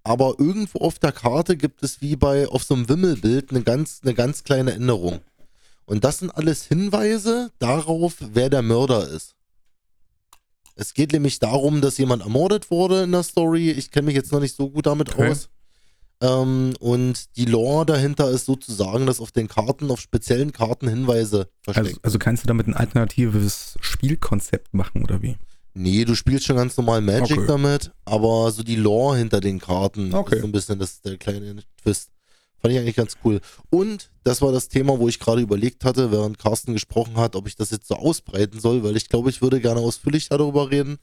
aber irgendwo auf der Karte gibt es wie bei auf so einem Wimmelbild eine ganz, eine ganz kleine Änderung. Und das sind alles Hinweise darauf, wer der Mörder ist. Es geht nämlich darum, dass jemand ermordet wurde in der Story. Ich kenne mich jetzt noch nicht so gut damit Okay. aus. Ähm, und die Lore dahinter ist sozusagen, dass auf den Karten, auf speziellen Karten Hinweise versteckt. Also, also kannst du damit ein alternatives Spielkonzept machen oder wie? Nee, du spielst schon ganz normal Magic Okay. damit, aber so die Lore hinter den Karten Okay. ist so ein bisschen das, der kleine Twist. Fand ich eigentlich ganz cool. Und das war das Thema, wo ich gerade überlegt hatte, während Carsten gesprochen hat, ob ich das jetzt so ausbreiten soll, weil ich glaube, ich würde gerne ausführlicher darüber reden.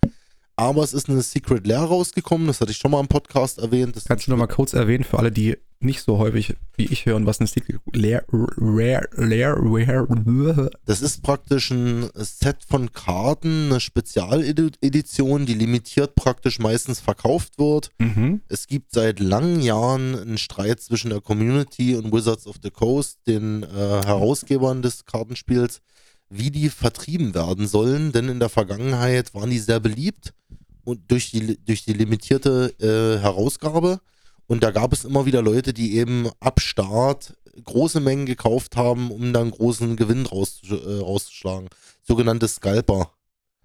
Aber es ist eine Secret Lair rausgekommen, das hatte ich schon mal im Podcast erwähnt. Das Kannst du noch mal kurz erwähnen für alle, die nicht so häufig wie ich hören, was eine Secret Lair, Rare, Lair, Rare, Das ist praktisch ein Set von Karten, eine Spezialedition, die limitiert praktisch meistens verkauft wird. mhm. Es gibt seit langen Jahren einen Streit zwischen der Community und Wizards of the Coast, den äh, Herausgebern des Kartenspiels, wie die vertrieben werden sollen, denn in der Vergangenheit waren die sehr beliebt und durch die, durch die limitierte äh, Herausgabe. Und da gab es immer wieder Leute, die eben ab Start große Mengen gekauft haben, um dann großen Gewinn raus, äh, rauszuschlagen. Sogenannte Scalper,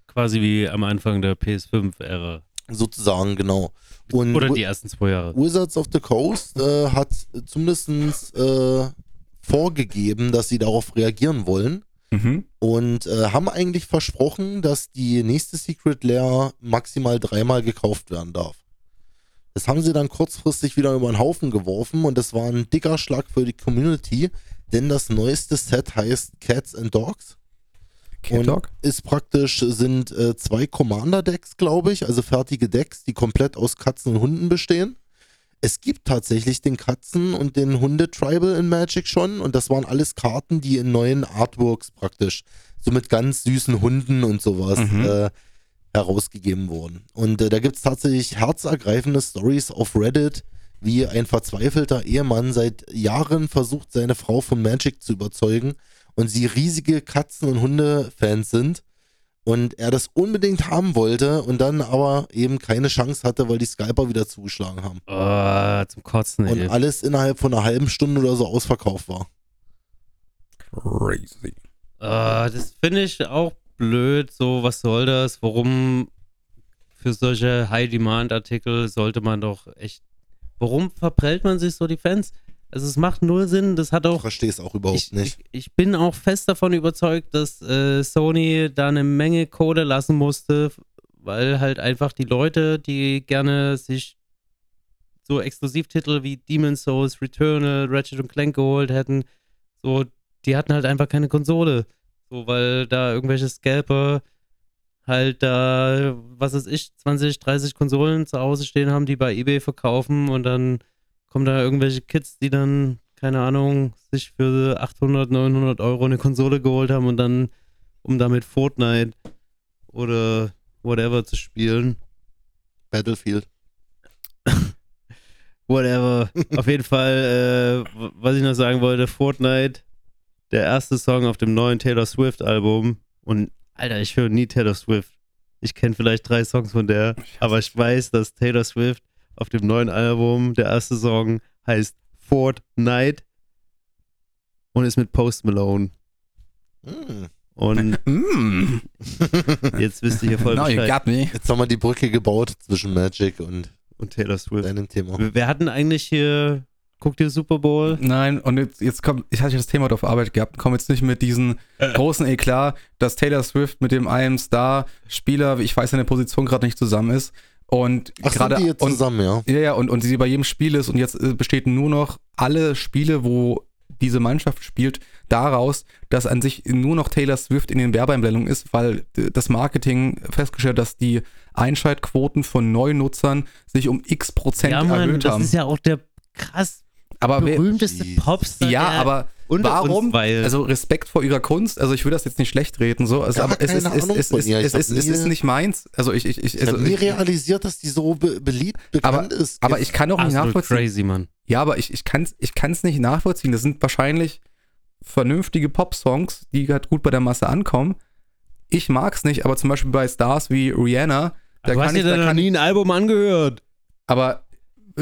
Quasi wie am Anfang der PS5-Ära. sozusagen, genau. Und Oder die ersten zwei Jahre. Wizards of the Coast äh, hat zumindest äh, vorgegeben, dass sie darauf reagieren wollen Mhm. und äh, haben eigentlich versprochen, dass die nächste Secret Lair maximal dreimal gekauft werden darf. Das haben sie dann kurzfristig wieder über den Haufen geworfen und das war ein dicker Schlag für die Community, denn das neueste Set heißt Cats and Dogs Cat und Dog? ist praktisch, sind äh, zwei Commander-Decks, glaube ich, also fertige Decks, die komplett aus Katzen und Hunden bestehen. Es gibt tatsächlich den Katzen- und den Hunde-Tribal in Magic schon und das waren alles Karten, die in neuen Artworks praktisch, so mit ganz süßen Hunden und sowas, Mhm. äh, herausgegeben wurden. Und äh, da gibt es tatsächlich herzergreifende Stories auf Reddit, wie ein verzweifelter Ehemann seit Jahren versucht, seine Frau von Magic zu überzeugen und sie riesige Katzen- und Hunde-Fans sind und er das unbedingt haben wollte und dann aber eben keine Chance hatte, weil die Skyper wieder zugeschlagen haben. Oh, zum Kotzen, Und ey. alles innerhalb von einer halben Stunde oder so ausverkauft war. Crazy. Ah, das finde ich auch blöd. So, was soll das? Warum für solche High-Demand-Artikel sollte man doch echt. Warum verprellt man sich so die Fans? Also, es macht null Sinn. Das hat Ich auch. verstehe es auch überhaupt Ich, nicht. ich, ich bin auch fest davon überzeugt, dass äh, Sony da eine Menge Kohle lassen musste, weil halt einfach die Leute, die gerne sich so Exklusivtitel wie Demon's Souls, Returnal, Ratchet und Clank geholt hätten, so, die hatten halt einfach keine Konsole. So, weil da irgendwelche Scalper halt da, was weiß ich, 20, 30 Konsolen zu Hause stehen haben, die bei eBay verkaufen und dann kommen da irgendwelche Kids, die dann, keine Ahnung, sich für 800, 900 Euro eine Konsole geholt haben und dann, um damit Fortnite oder whatever zu spielen. Battlefield. Whatever. Auf jeden Fall, äh, was ich noch sagen wollte, Fortnite, der erste Song auf dem neuen Taylor Swift Album. Und Alter, ich höre nie Taylor Swift. Ich kenne vielleicht drei Songs von der, aber ich weiß, dass Taylor Swift auf dem neuen Album, der erste Song heißt Fortnite und ist mit Post Malone. Hm. Und Mm. jetzt wisst ihr hier voll you Bescheid. got me. Jetzt haben wir die Brücke gebaut zwischen Magic und Und Taylor Swift. deinem Thema. Wir hatten eigentlich hier, guckt ihr Super Bowl? Nein, und jetzt, jetzt kommt, ich hatte das Thema auf Arbeit gehabt, komm jetzt nicht mit diesen großen Eklat, dass Taylor Swift mit dem einem Star-Spieler, ich weiß seine Position gerade nicht zusammen ist. Und gerade jetzt und, zusammen, ja? Ja, ja, und, und sie bei jedem Spiel ist und jetzt äh, besteht nur noch alle Spiele, wo diese Mannschaft spielt, daraus, dass an sich nur noch Taylor Swift in den Werbeeinblendungen ist, weil äh, das Marketing festgestellt, dass die Einschaltquoten von Neunutzern sich um x Prozent Ja, Mann, erhöht das haben. ist ja auch der krass aber wer, berühmteste Jesus. Popstar. ja, der aber warum? Uns, weil also Respekt vor ihrer Kunst. Also ich will das jetzt nicht schlecht reden, so. Also, aber es ist, es, Ahnung es, es, es, ist, nie- ist nicht meins. Also ich, ich, ich, Ich also habe nie realisiert, dass die so be beliebt, bekannt ist. aber ich kann auch nicht nachvollziehen. crazy, Mann. Ja, aber ich, ich kann es ich kann's nicht nachvollziehen. Das sind wahrscheinlich vernünftige Pop-Songs, die halt gut bei der Masse ankommen. Ich mag's nicht, aber zum Beispiel bei Stars wie Rihanna, da du hast kann dir ich, da da noch kann nie ein Album angehört. aber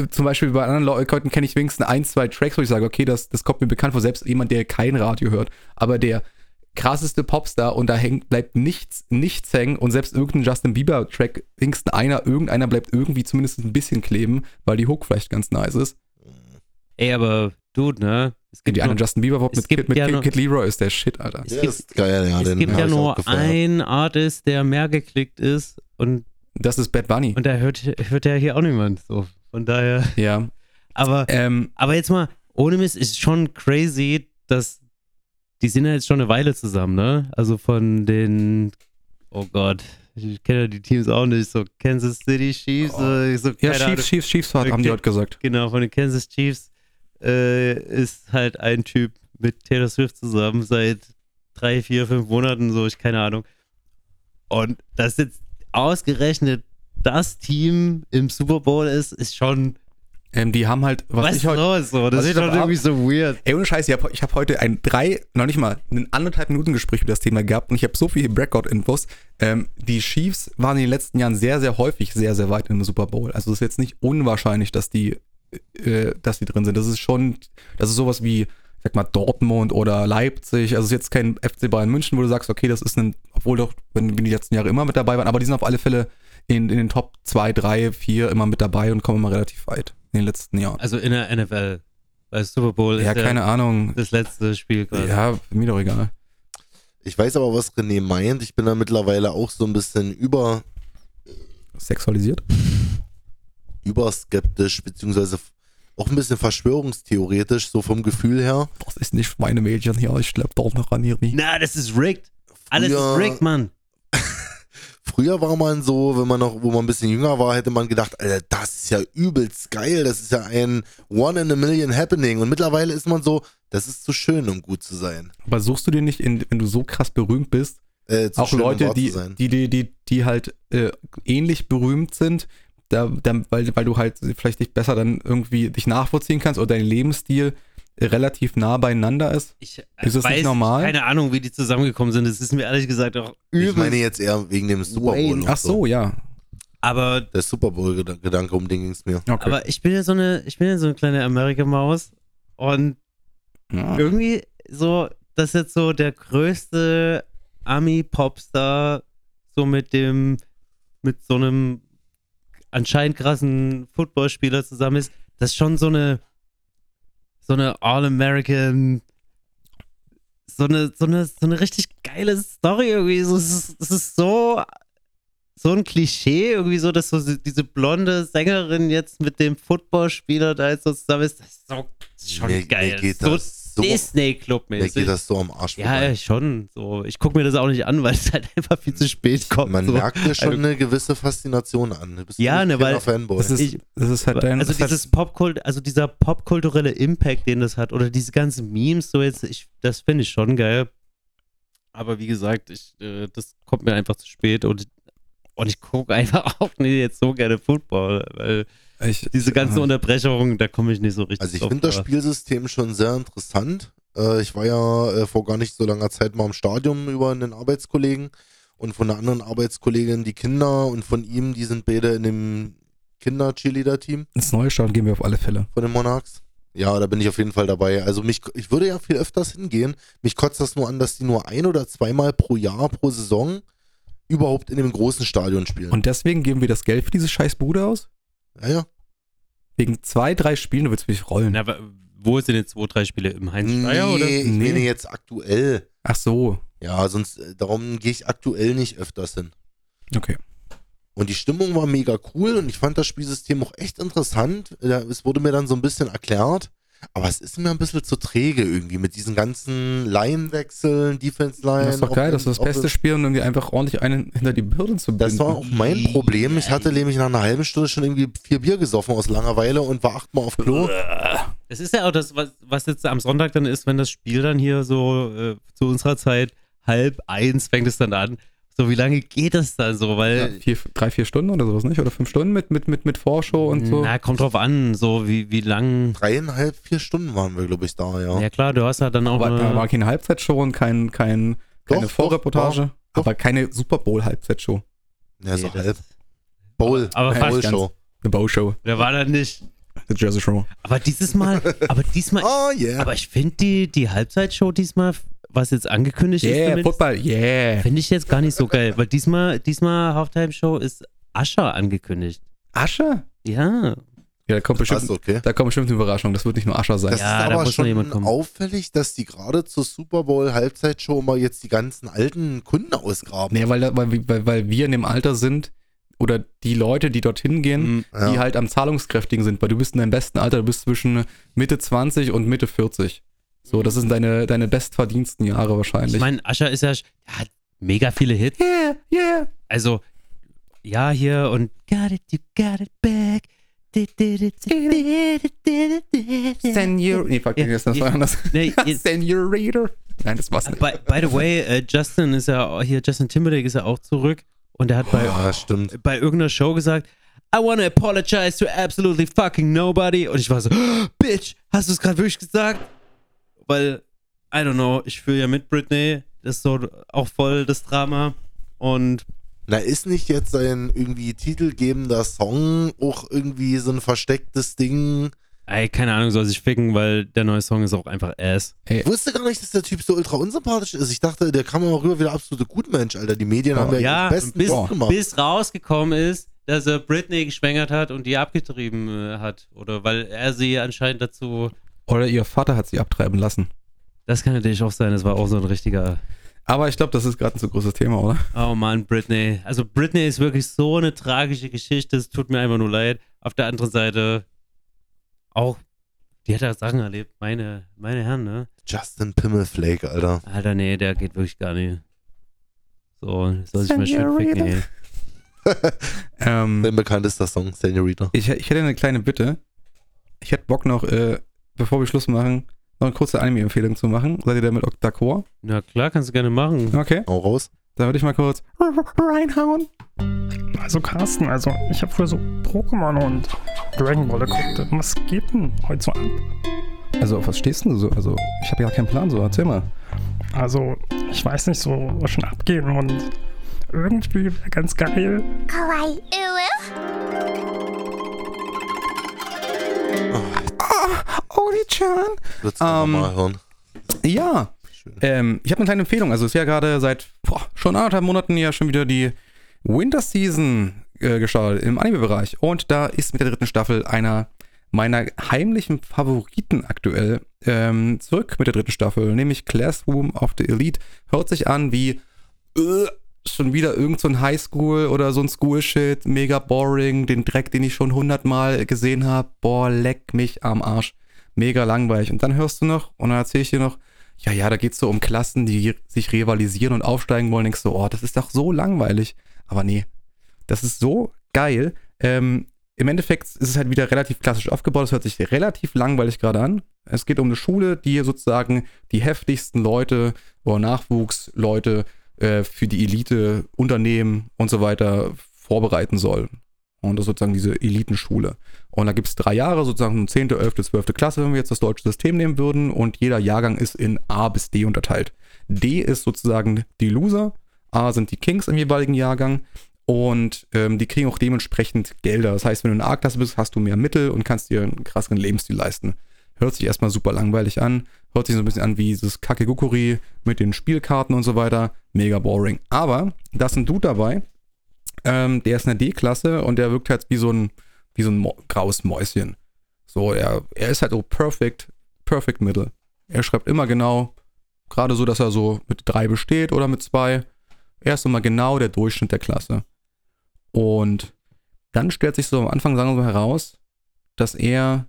zum Beispiel bei anderen Leuten kenne ich wenigstens ein, zwei Tracks, wo ich sage, okay, das, das kommt mir bekannt vor, selbst jemand, der kein Radio hört. Aber der krasseste Popstar und da hängt, bleibt nichts, nichts hängen und selbst irgendein Justin Bieber-Track, wenigstens einer, irgendeiner bleibt irgendwie zumindest ein bisschen kleben, weil die Hook vielleicht ganz nice ist. Ey, aber Dude, ne? Es gibt Die eine nur, Justin Bieber Pop mit, gibt Kid, mit ja Kid, Kid Leroy ist der Shit, Alter. es gibt, ist geil, ja. es den gibt ja nur einen Artist, der mehr geklickt ist und, Das ist Bad Bunny. und da hört, hört ja hier auch niemand. So. Von daher. Ja. Aber, Ähm, aber jetzt mal, ohne Mist, ist schon crazy, dass die sind ja jetzt schon eine Weile zusammen, ne? Also von den, oh Gott, ich kenne ja die Teams auch nicht, so Kansas City Chiefs, Oh. äh, so, ja, keine Ahnung. Chiefs, Chiefs, Chiefs haben die heute gesagt. Genau, von den Kansas Chiefs äh, ist halt ein Typ mit Taylor Swift zusammen seit drei, vier, fünf Monaten, so, ich keine Ahnung. Und dass jetzt ausgerechnet das Team im Super Bowl ist, ist schon, Ähm, die haben halt, was, was ich heute. los? So, das ist schon da- irgendwie so weird. Ey, ohne Scheiß, ich habe hab heute ein drei, noch nicht mal, ein anderthalb Minuten Gespräch über das Thema gehabt und ich habe so viele Breakout-Infos. Ähm, die Chiefs waren in den letzten Jahren sehr, sehr häufig sehr, sehr weit im Super Bowl. Also es ist jetzt nicht unwahrscheinlich, dass die, äh, dass die drin sind. Das ist schon, das ist sowas wie, sag mal, Dortmund oder Leipzig. Also es ist jetzt kein FC Bayern München, wo du sagst, okay, das ist ein, obwohl doch, wenn die letzten Jahre immer mit dabei waren, aber die sind auf alle Fälle in, in den Top 2, 3, 4 immer mit dabei und kommen immer relativ weit in den letzten Jahren. Also in der NFL, weil Super Bowl Ja, ist keine ja Ahnung. das letzte Spiel quasi. Ja, mir doch egal. Ich weiß aber, was René meint. Ich bin da mittlerweile auch so ein bisschen über, Sexualisiert? überskeptisch, beziehungsweise auch ein bisschen verschwörungstheoretisch, so vom Gefühl her. Das ist nicht meine Mädchen hier, ich schlepp dort noch an ihr nie. Na, das ist rigged. Alles ist rigged, Mann. Früher war man so, wenn man noch, wo man ein bisschen jünger war, hätte man gedacht, Alter, das ist ja übelst geil, das ist ja ein One in a Million Happening. Und mittlerweile ist man so, das ist zu schön, um gut zu sein. Aber suchst du dir nicht, in, wenn du so krass berühmt bist, Äh, zu auch schön, um Leute, zu die, die, die, die, die halt äh, ähnlich berühmt sind, da, da, weil, weil du halt vielleicht dich besser dann irgendwie dich nachvollziehen kannst oder dein Lebensstil relativ nah beieinander ist. Ich Ist das nicht weiß, normal? Keine Ahnung, wie die zusammengekommen sind. Das ist mir ehrlich gesagt auch übel. Ich meine jetzt eher wegen dem Super Bowl. Ach so, ja. aber, Der Super Bowl-Gedanke, um den ging es mir. Okay. aber ich bin ja so eine, ich bin ja so eine kleine Amerika-Maus und ja. irgendwie so, das ist jetzt so der größte Ami-Popstar, so mit dem, mit so einem anscheinend krassen Footballspieler zusammen ist. Das ist schon so eine, so eine All-American, so eine, so eine, so eine richtig geile Story irgendwie. So, es, ist, es ist so, so ein Klischee irgendwie so, dass so diese blonde Sängerin jetzt mit dem Footballspieler da jetzt so zusammen ist. Das ist so schon Mir- geil. Mir geht so das so, Disney Club mir mäßig. geht das so am Arsch ja, vorbei. schon. So, ich gucke mir das auch nicht an, weil es halt einfach viel zu spät kommt. Man so. merkt dir schon Also- eine gewisse Faszination an. Du bist Ja, ein ne, weil- Fanboy. Das ist, Ich- das ist halt dein. also dieses Popkult, also dieser popkulturelle Impact, den das hat, oder diese ganzen Memes, so jetzt, ich, das finde ich schon geil. Aber wie gesagt, ich, äh, das kommt mir einfach zu spät und, und ich gucke einfach auch nicht jetzt so gerne Football, weil ich, diese ganzen äh, Unterbrechungen, da komme ich nicht so richtig Also ich finde das. Spielsystem schon sehr interessant. Äh, ich war ja äh, vor gar nicht so langer Zeit mal im Stadion über einen Arbeitskollegen und von einer anderen Arbeitskollegin die Kinder und von ihm, die sind beide in dem Kinder-Cheerleader-Team ins neue Stadion gehen wir auf alle Fälle. von den Monarchs. Ja, da bin ich auf jeden Fall dabei. Also mich, ich würde ja viel öfters hingehen. Mich kotzt das nur an, dass die nur ein oder zweimal pro Jahr, pro Saison überhaupt in dem großen Stadion spielen. Und deswegen geben wir das Geld für diese scheiß Bude aus? ja, ja. Wegen zwei, drei Spielen, du willst mich rollen. Na, aber wo sind jetzt zwei, drei Spiele? Im Heinz-Steier oder? Nee, ich Nee. meine jetzt aktuell. Ach so, Ja, sonst, äh, darum gehe ich aktuell nicht öfters hin. okay. Und die Stimmung war mega cool und ich fand das Spielsystem auch echt interessant. Ja, Es wurde mir dann so ein bisschen erklärt, aber es ist mir ein bisschen zu träge irgendwie mit diesen ganzen Line-Wechseln, Defense-Line. Das ist doch geil, das ist das beste Spiel, um irgendwie einfach ordentlich einen hinter die Birnen zu binden. Das war auch mein Problem. Ich hatte nämlich nach einer halben Stunde schon irgendwie vier Bier gesoffen aus Langeweile und war achtmal auf Klo. Das ist ja auch das, was, was jetzt am Sonntag dann ist, wenn das Spiel dann hier so äh, zu unserer Zeit halb eins fängt es dann an. So, wie lange geht das dann so? ja, Weil, vier, drei, vier Stunden oder sowas, nicht? Oder fünf Stunden mit, mit, mit, mit Vorschau und so. na, kommt drauf an, so wie, wie lang. Dreieinhalb, vier Stunden waren wir, glaube ich, da, ja. Ja, klar, du hast ja dann auch. war, da war eine, keine Halbzeitshow und kein, kein, keine Doch, Vorreportage, doch, doch. aber keine Super Bowl-Halbzeitshow. Ja, so Nee, halb. Bowl. Aber Ja, fast Bowl-Show. The Bow Show, der war dann nicht. The Jersey Show. Aber dieses Mal, aber diesmal, Oh, yeah. aber ich finde die, die Halbzeitshow diesmal, was jetzt angekündigt ist, Yeah, zumindest, Football, yeah. finde ich jetzt gar nicht so geil. Weil diesmal, diesmal Halftime-Show ist Ascher angekündigt. Asche? Ja. Ja, da kommt bestimmt, okay. da kommt bestimmt eine Überraschung. Das wird nicht nur Ascher sein. Das Ja, ist da aber muss noch schon jemand kommen. auffällig, dass die gerade zur Super Bowl Halbzeitshow mal jetzt die ganzen alten Kunden ausgraben. Nee, weil, da- weil, weil, weil wir in dem Alter sind, oder die Leute, die dorthin gehen, Mhm. Ja. die halt am zahlungskräftigen sind, weil du bist in deinem besten Alter, du bist zwischen Mitte 20 und Mitte 40. So, das sind deine, deine bestverdiensten Jahre wahrscheinlich. Ich meine, Ascher ist ja, der hat mega viele Hits. yeah, yeah. Also, ja, hier und Got it, you got it back. Senior. Nee, fuck, Ja, das war anders. Nee, Senior Nein, das war's nicht. by, by the way, äh, Justin ist ja auch- hier, Justin Timberlake ist ja auch zurück und er hat bei, stimmt. bei irgendeiner Show gesagt, I wanna apologize to absolutely fucking nobody. Und ich war so, "Oh, Bitch, hast du es gerade wirklich gesagt? Weil, I don't know, ich fühle ja mit Britney. Das ist so auch voll das Drama. Und Na, ist nicht jetzt ein irgendwie titelgebender Song auch irgendwie so ein verstecktes Ding? ey, keine Ahnung, soll sich ficken, weil der neue Song ist auch einfach ass. Ich wusste gar nicht, dass der Typ so ultra unsympathisch ist. Ich dachte, der kam mal rüber wie der absolute Gutmensch, Alter. Die Medien Oh, haben ja, Ja, besten bis, Job gemacht. bis rausgekommen ist, dass er Britney geschwängert hat und die abgetrieben äh, hat. Oder weil er sie anscheinend dazu. Oder ihr Vater hat sie abtreiben lassen. Das kann natürlich auch sein, das war auch so ein richtiger. Aber ich glaube, das ist gerade ein zu großes Thema, oder? Oh Mann, Britney. Also Britney ist wirklich so eine tragische Geschichte, es tut mir einfach nur leid. Auf der anderen Seite auch, die hat ja Sachen erlebt, meine, meine Herren, ne? Justin Pimmelflake, Alter. Alter, nee, der geht wirklich gar nicht. So, soll sich mal schön Senorita. ficken, ey. Ähm, Sein bekanntester Song, Senorita. ich, ich hätte eine kleine Bitte. Ich hätte Bock noch, äh, bevor wir Schluss machen, noch eine kurze Anime-Empfehlung zu machen. Seid ihr damit d'accord? Na klar, kannst du gerne machen. Okay. Hau raus. Da würde ich mal kurz reinhauen. Also Carsten, also ich habe früher so Pokémon und Dragon Ball geguckt. Was geht denn heute so ab? Also, auf was stehst denn du so? Also, ich habe ja keinen Plan, so erzähl mal. Also, ich weiß nicht so, was schon abgehen und irgendwie wäre ganz geil. Kawaii. Oli-chan. Würdest du Ähm, nochmal hören? Ja, ähm, ich habe eine kleine Empfehlung. Also, es ist ja gerade seit boah, schon anderthalb Monaten ja schon wieder die Winter Season äh, gestartet im Anime-Bereich. Und da ist mit der dritten Staffel einer meiner heimlichen Favoriten aktuell ähm, zurück mit der dritten Staffel, nämlich Classroom of the Elite. Hört sich an wie äh, schon wieder irgend so ein Highschool oder so ein School-Shit, mega boring, den Dreck, den ich schon hundertmal gesehen habe. Boah, leck mich am Arsch. Mega langweilig. Und dann hörst du noch, und dann erzähle ich dir noch, ja, ja, da geht's so um Klassen, die sich rivalisieren und aufsteigen wollen. Denkst du, oh, das ist doch so langweilig. Aber nee, das ist so geil. Ähm, Im Endeffekt ist es halt wieder relativ klassisch aufgebaut. Es hört sich relativ langweilig gerade an. Es geht um eine Schule, die sozusagen die heftigsten Leute oder Nachwuchsleute äh, für die Elite, Unternehmen und so weiter vorbereiten soll. Und das ist sozusagen diese Elitenschule. Und da gibt es drei Jahre, sozusagen 10., 11., 12. Klasse, wenn wir jetzt das deutsche System nehmen würden. Und jeder Jahrgang ist in A bis D unterteilt. D ist sozusagen die Loser, A sind die Kings im jeweiligen Jahrgang. Und ähm, die kriegen auch dementsprechend Gelder. Das heißt, wenn du in A-Klasse bist, hast du mehr Mittel und kannst dir einen krasseren Lebensstil leisten. Hört sich erstmal super langweilig an. Hört sich so ein bisschen an wie dieses Kakegukuri mit den Spielkarten und so weiter. Mega boring. Aber da ist ein Dude dabei, ähm, der ist in der D-Klasse und der wirkt halt wie so ein, wie so ein graues Mäuschen. So, er, er ist halt so perfect, perfect middle. Er schreibt immer genau, gerade so, dass er so mit drei besteht oder mit zwei. Er ist immer genau der Durchschnitt der Klasse. Und dann stellt sich so am Anfang, sagen wir mal, heraus, dass er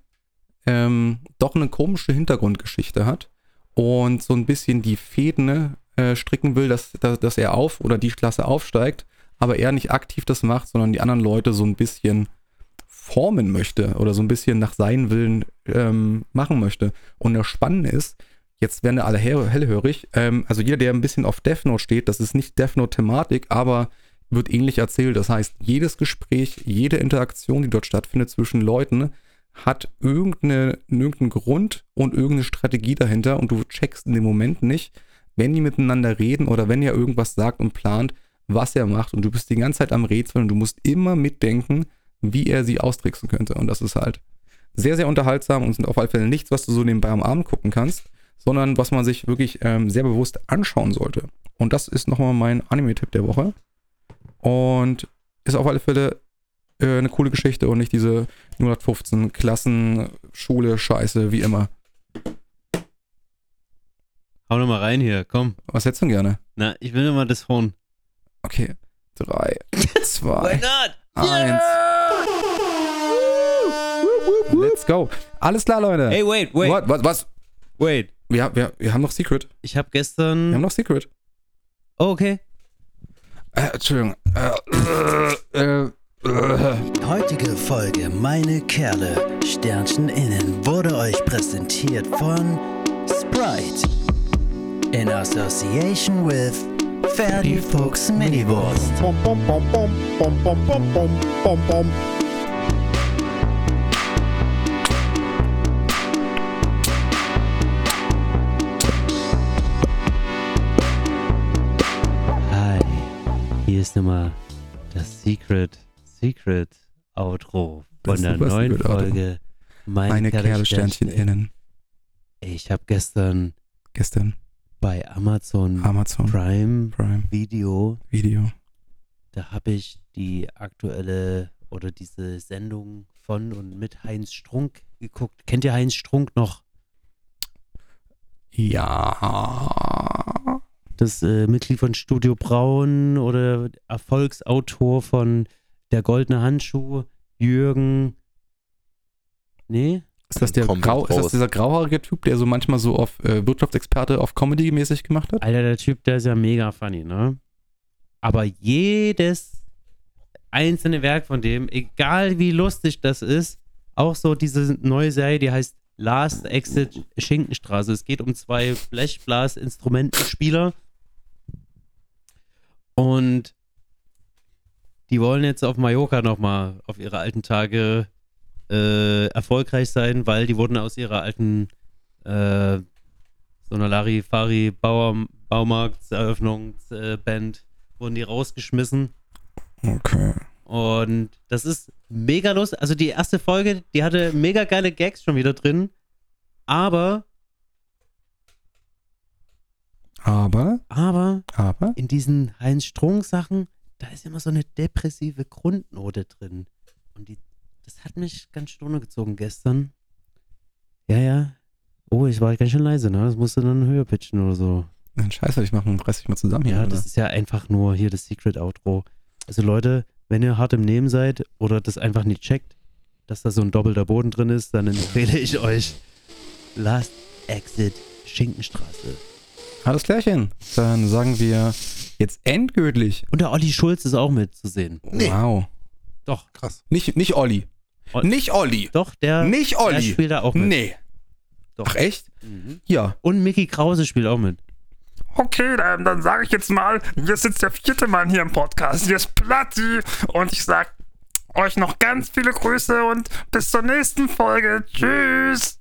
ähm, doch eine komische Hintergrundgeschichte hat und so ein bisschen die Fäden äh, stricken will, dass, dass, dass er auf oder die Klasse aufsteigt, aber er nicht aktiv das macht, sondern die anderen Leute so ein bisschen formen möchte oder so ein bisschen nach seinen Willen ähm, machen möchte. Und das Spannende ist, jetzt werden alle hell hellhörig, ähm, also jeder, der ein bisschen auf Death Note steht, das ist nicht Death Note-Thematik, aber wird ähnlich erzählt. Das heißt, jedes Gespräch, jede Interaktion, die dort stattfindet zwischen Leuten, hat irgendeine, irgendeinen Grund und irgendeine Strategie dahinter und du checkst in dem Moment nicht, wenn die miteinander reden oder wenn er irgendwas sagt und plant, was er macht und du bist die ganze Zeit am Rätseln und du musst immer mitdenken, wie er sie austricksen könnte und das ist halt sehr, sehr unterhaltsam und sind auf alle Fälle nichts, was du so nebenbei am Abend gucken kannst, sondern was man sich wirklich ähm, sehr bewusst anschauen sollte. Und das ist nochmal mein Anime-Tipp der Woche. Und ist auf alle Fälle äh, eine coole Geschichte und nicht diese 115 Klassen, Schule, Scheiße, wie immer. Hau noch mal rein hier, komm. Was hättest du denn gerne? Na, ich will noch mal das Horn. Okay. Drei, zwei, eins. Let's go. Alles klar, Leute. Hey, wait, wait, What, was, was? wait. Wir, wir, wir haben noch Secret. Ich habe Wir gestern. haben noch Secret. Oh, okay. Äh, Entschuldigung. Äh, äh, äh, Heutige Folge Meine Kerle Sternchen innen wurde euch präsentiert von Sprite. In association with Ferdi Fuchs Miniwurst. Hi, hier ist nochmal das Secret Secret Outro von der neuen. Folge Meine, meine Kerlsternchen innen. Ich habe gestern Gestern bei Amazon Amazon Prime Prime Video, Video. da habe ich die aktuelle oder diese Sendung von und mit Heinz Strunk geguckt. Kennt ihr Heinz Strunk noch? Ja. Das äh, Mitglied von Studio Braun oder Erfolgsautor von Der Goldene Handschuh, Jürgen. Nee? Ist das, der Grau, ist das dieser grauhaarige Typ, der so manchmal so auf äh, Wirtschaftsexperte auf Comedy mäßig gemacht hat? Alter, der Typ, der ist ja mega funny, ne? Aber jedes einzelne Werk von dem, egal wie lustig das ist, auch so diese neue Serie, die heißt Last Exit Schinkenstraße. Es geht um zwei Blechblas-Instrumentenspieler. Und die wollen jetzt auf Mallorca nochmal auf ihre alten Tage äh, erfolgreich sein, weil die wurden aus ihrer alten äh, so einer Larifari Bauer, Baumarktseröffnungsband wurden die rausgeschmissen. Okay. Und das ist mega lustig. Also die erste Folge, die hatte mega geile Gags schon wieder drin. Aber, Aber, aber aber, in diesen Heinz Strunk Sachen, da ist immer so eine depressive Grundnote drin. Und die, das hat mich ganz stunde gezogen gestern. Ja, ja. Oh, ich war ganz schön leise, ne? Das musste dann höher pitchen oder so. Nein, scheiße, ich mache reiß dich mal zusammen hier. Ja, oder? das ist ja einfach nur hier das Secret Outro. Also Leute, wenn ihr hart im Nehmen seid oder das einfach nicht checkt, dass da so ein doppelter Boden drin ist, dann empfehle ich euch Last Exit Schinkenstraße. Alles klärchen. Dann sagen wir jetzt endgültig. Und der Olli Schulz ist auch mitzusehen. Nee. Wow. Doch, Krass. Nicht, nicht Olli. Ol- Nicht Olli. doch, der, Nicht der Olli. spielt da auch mit. Nee. Doch. Ach echt? Mhm. Ja. Und Mickey Krause spielt auch mit. Okay, dann, dann sage ich jetzt mal, hier sitzt der vierte Mann hier im Podcast. Hier ist Platti und ich sag euch noch ganz viele Grüße und bis zur nächsten Folge. Tschüss.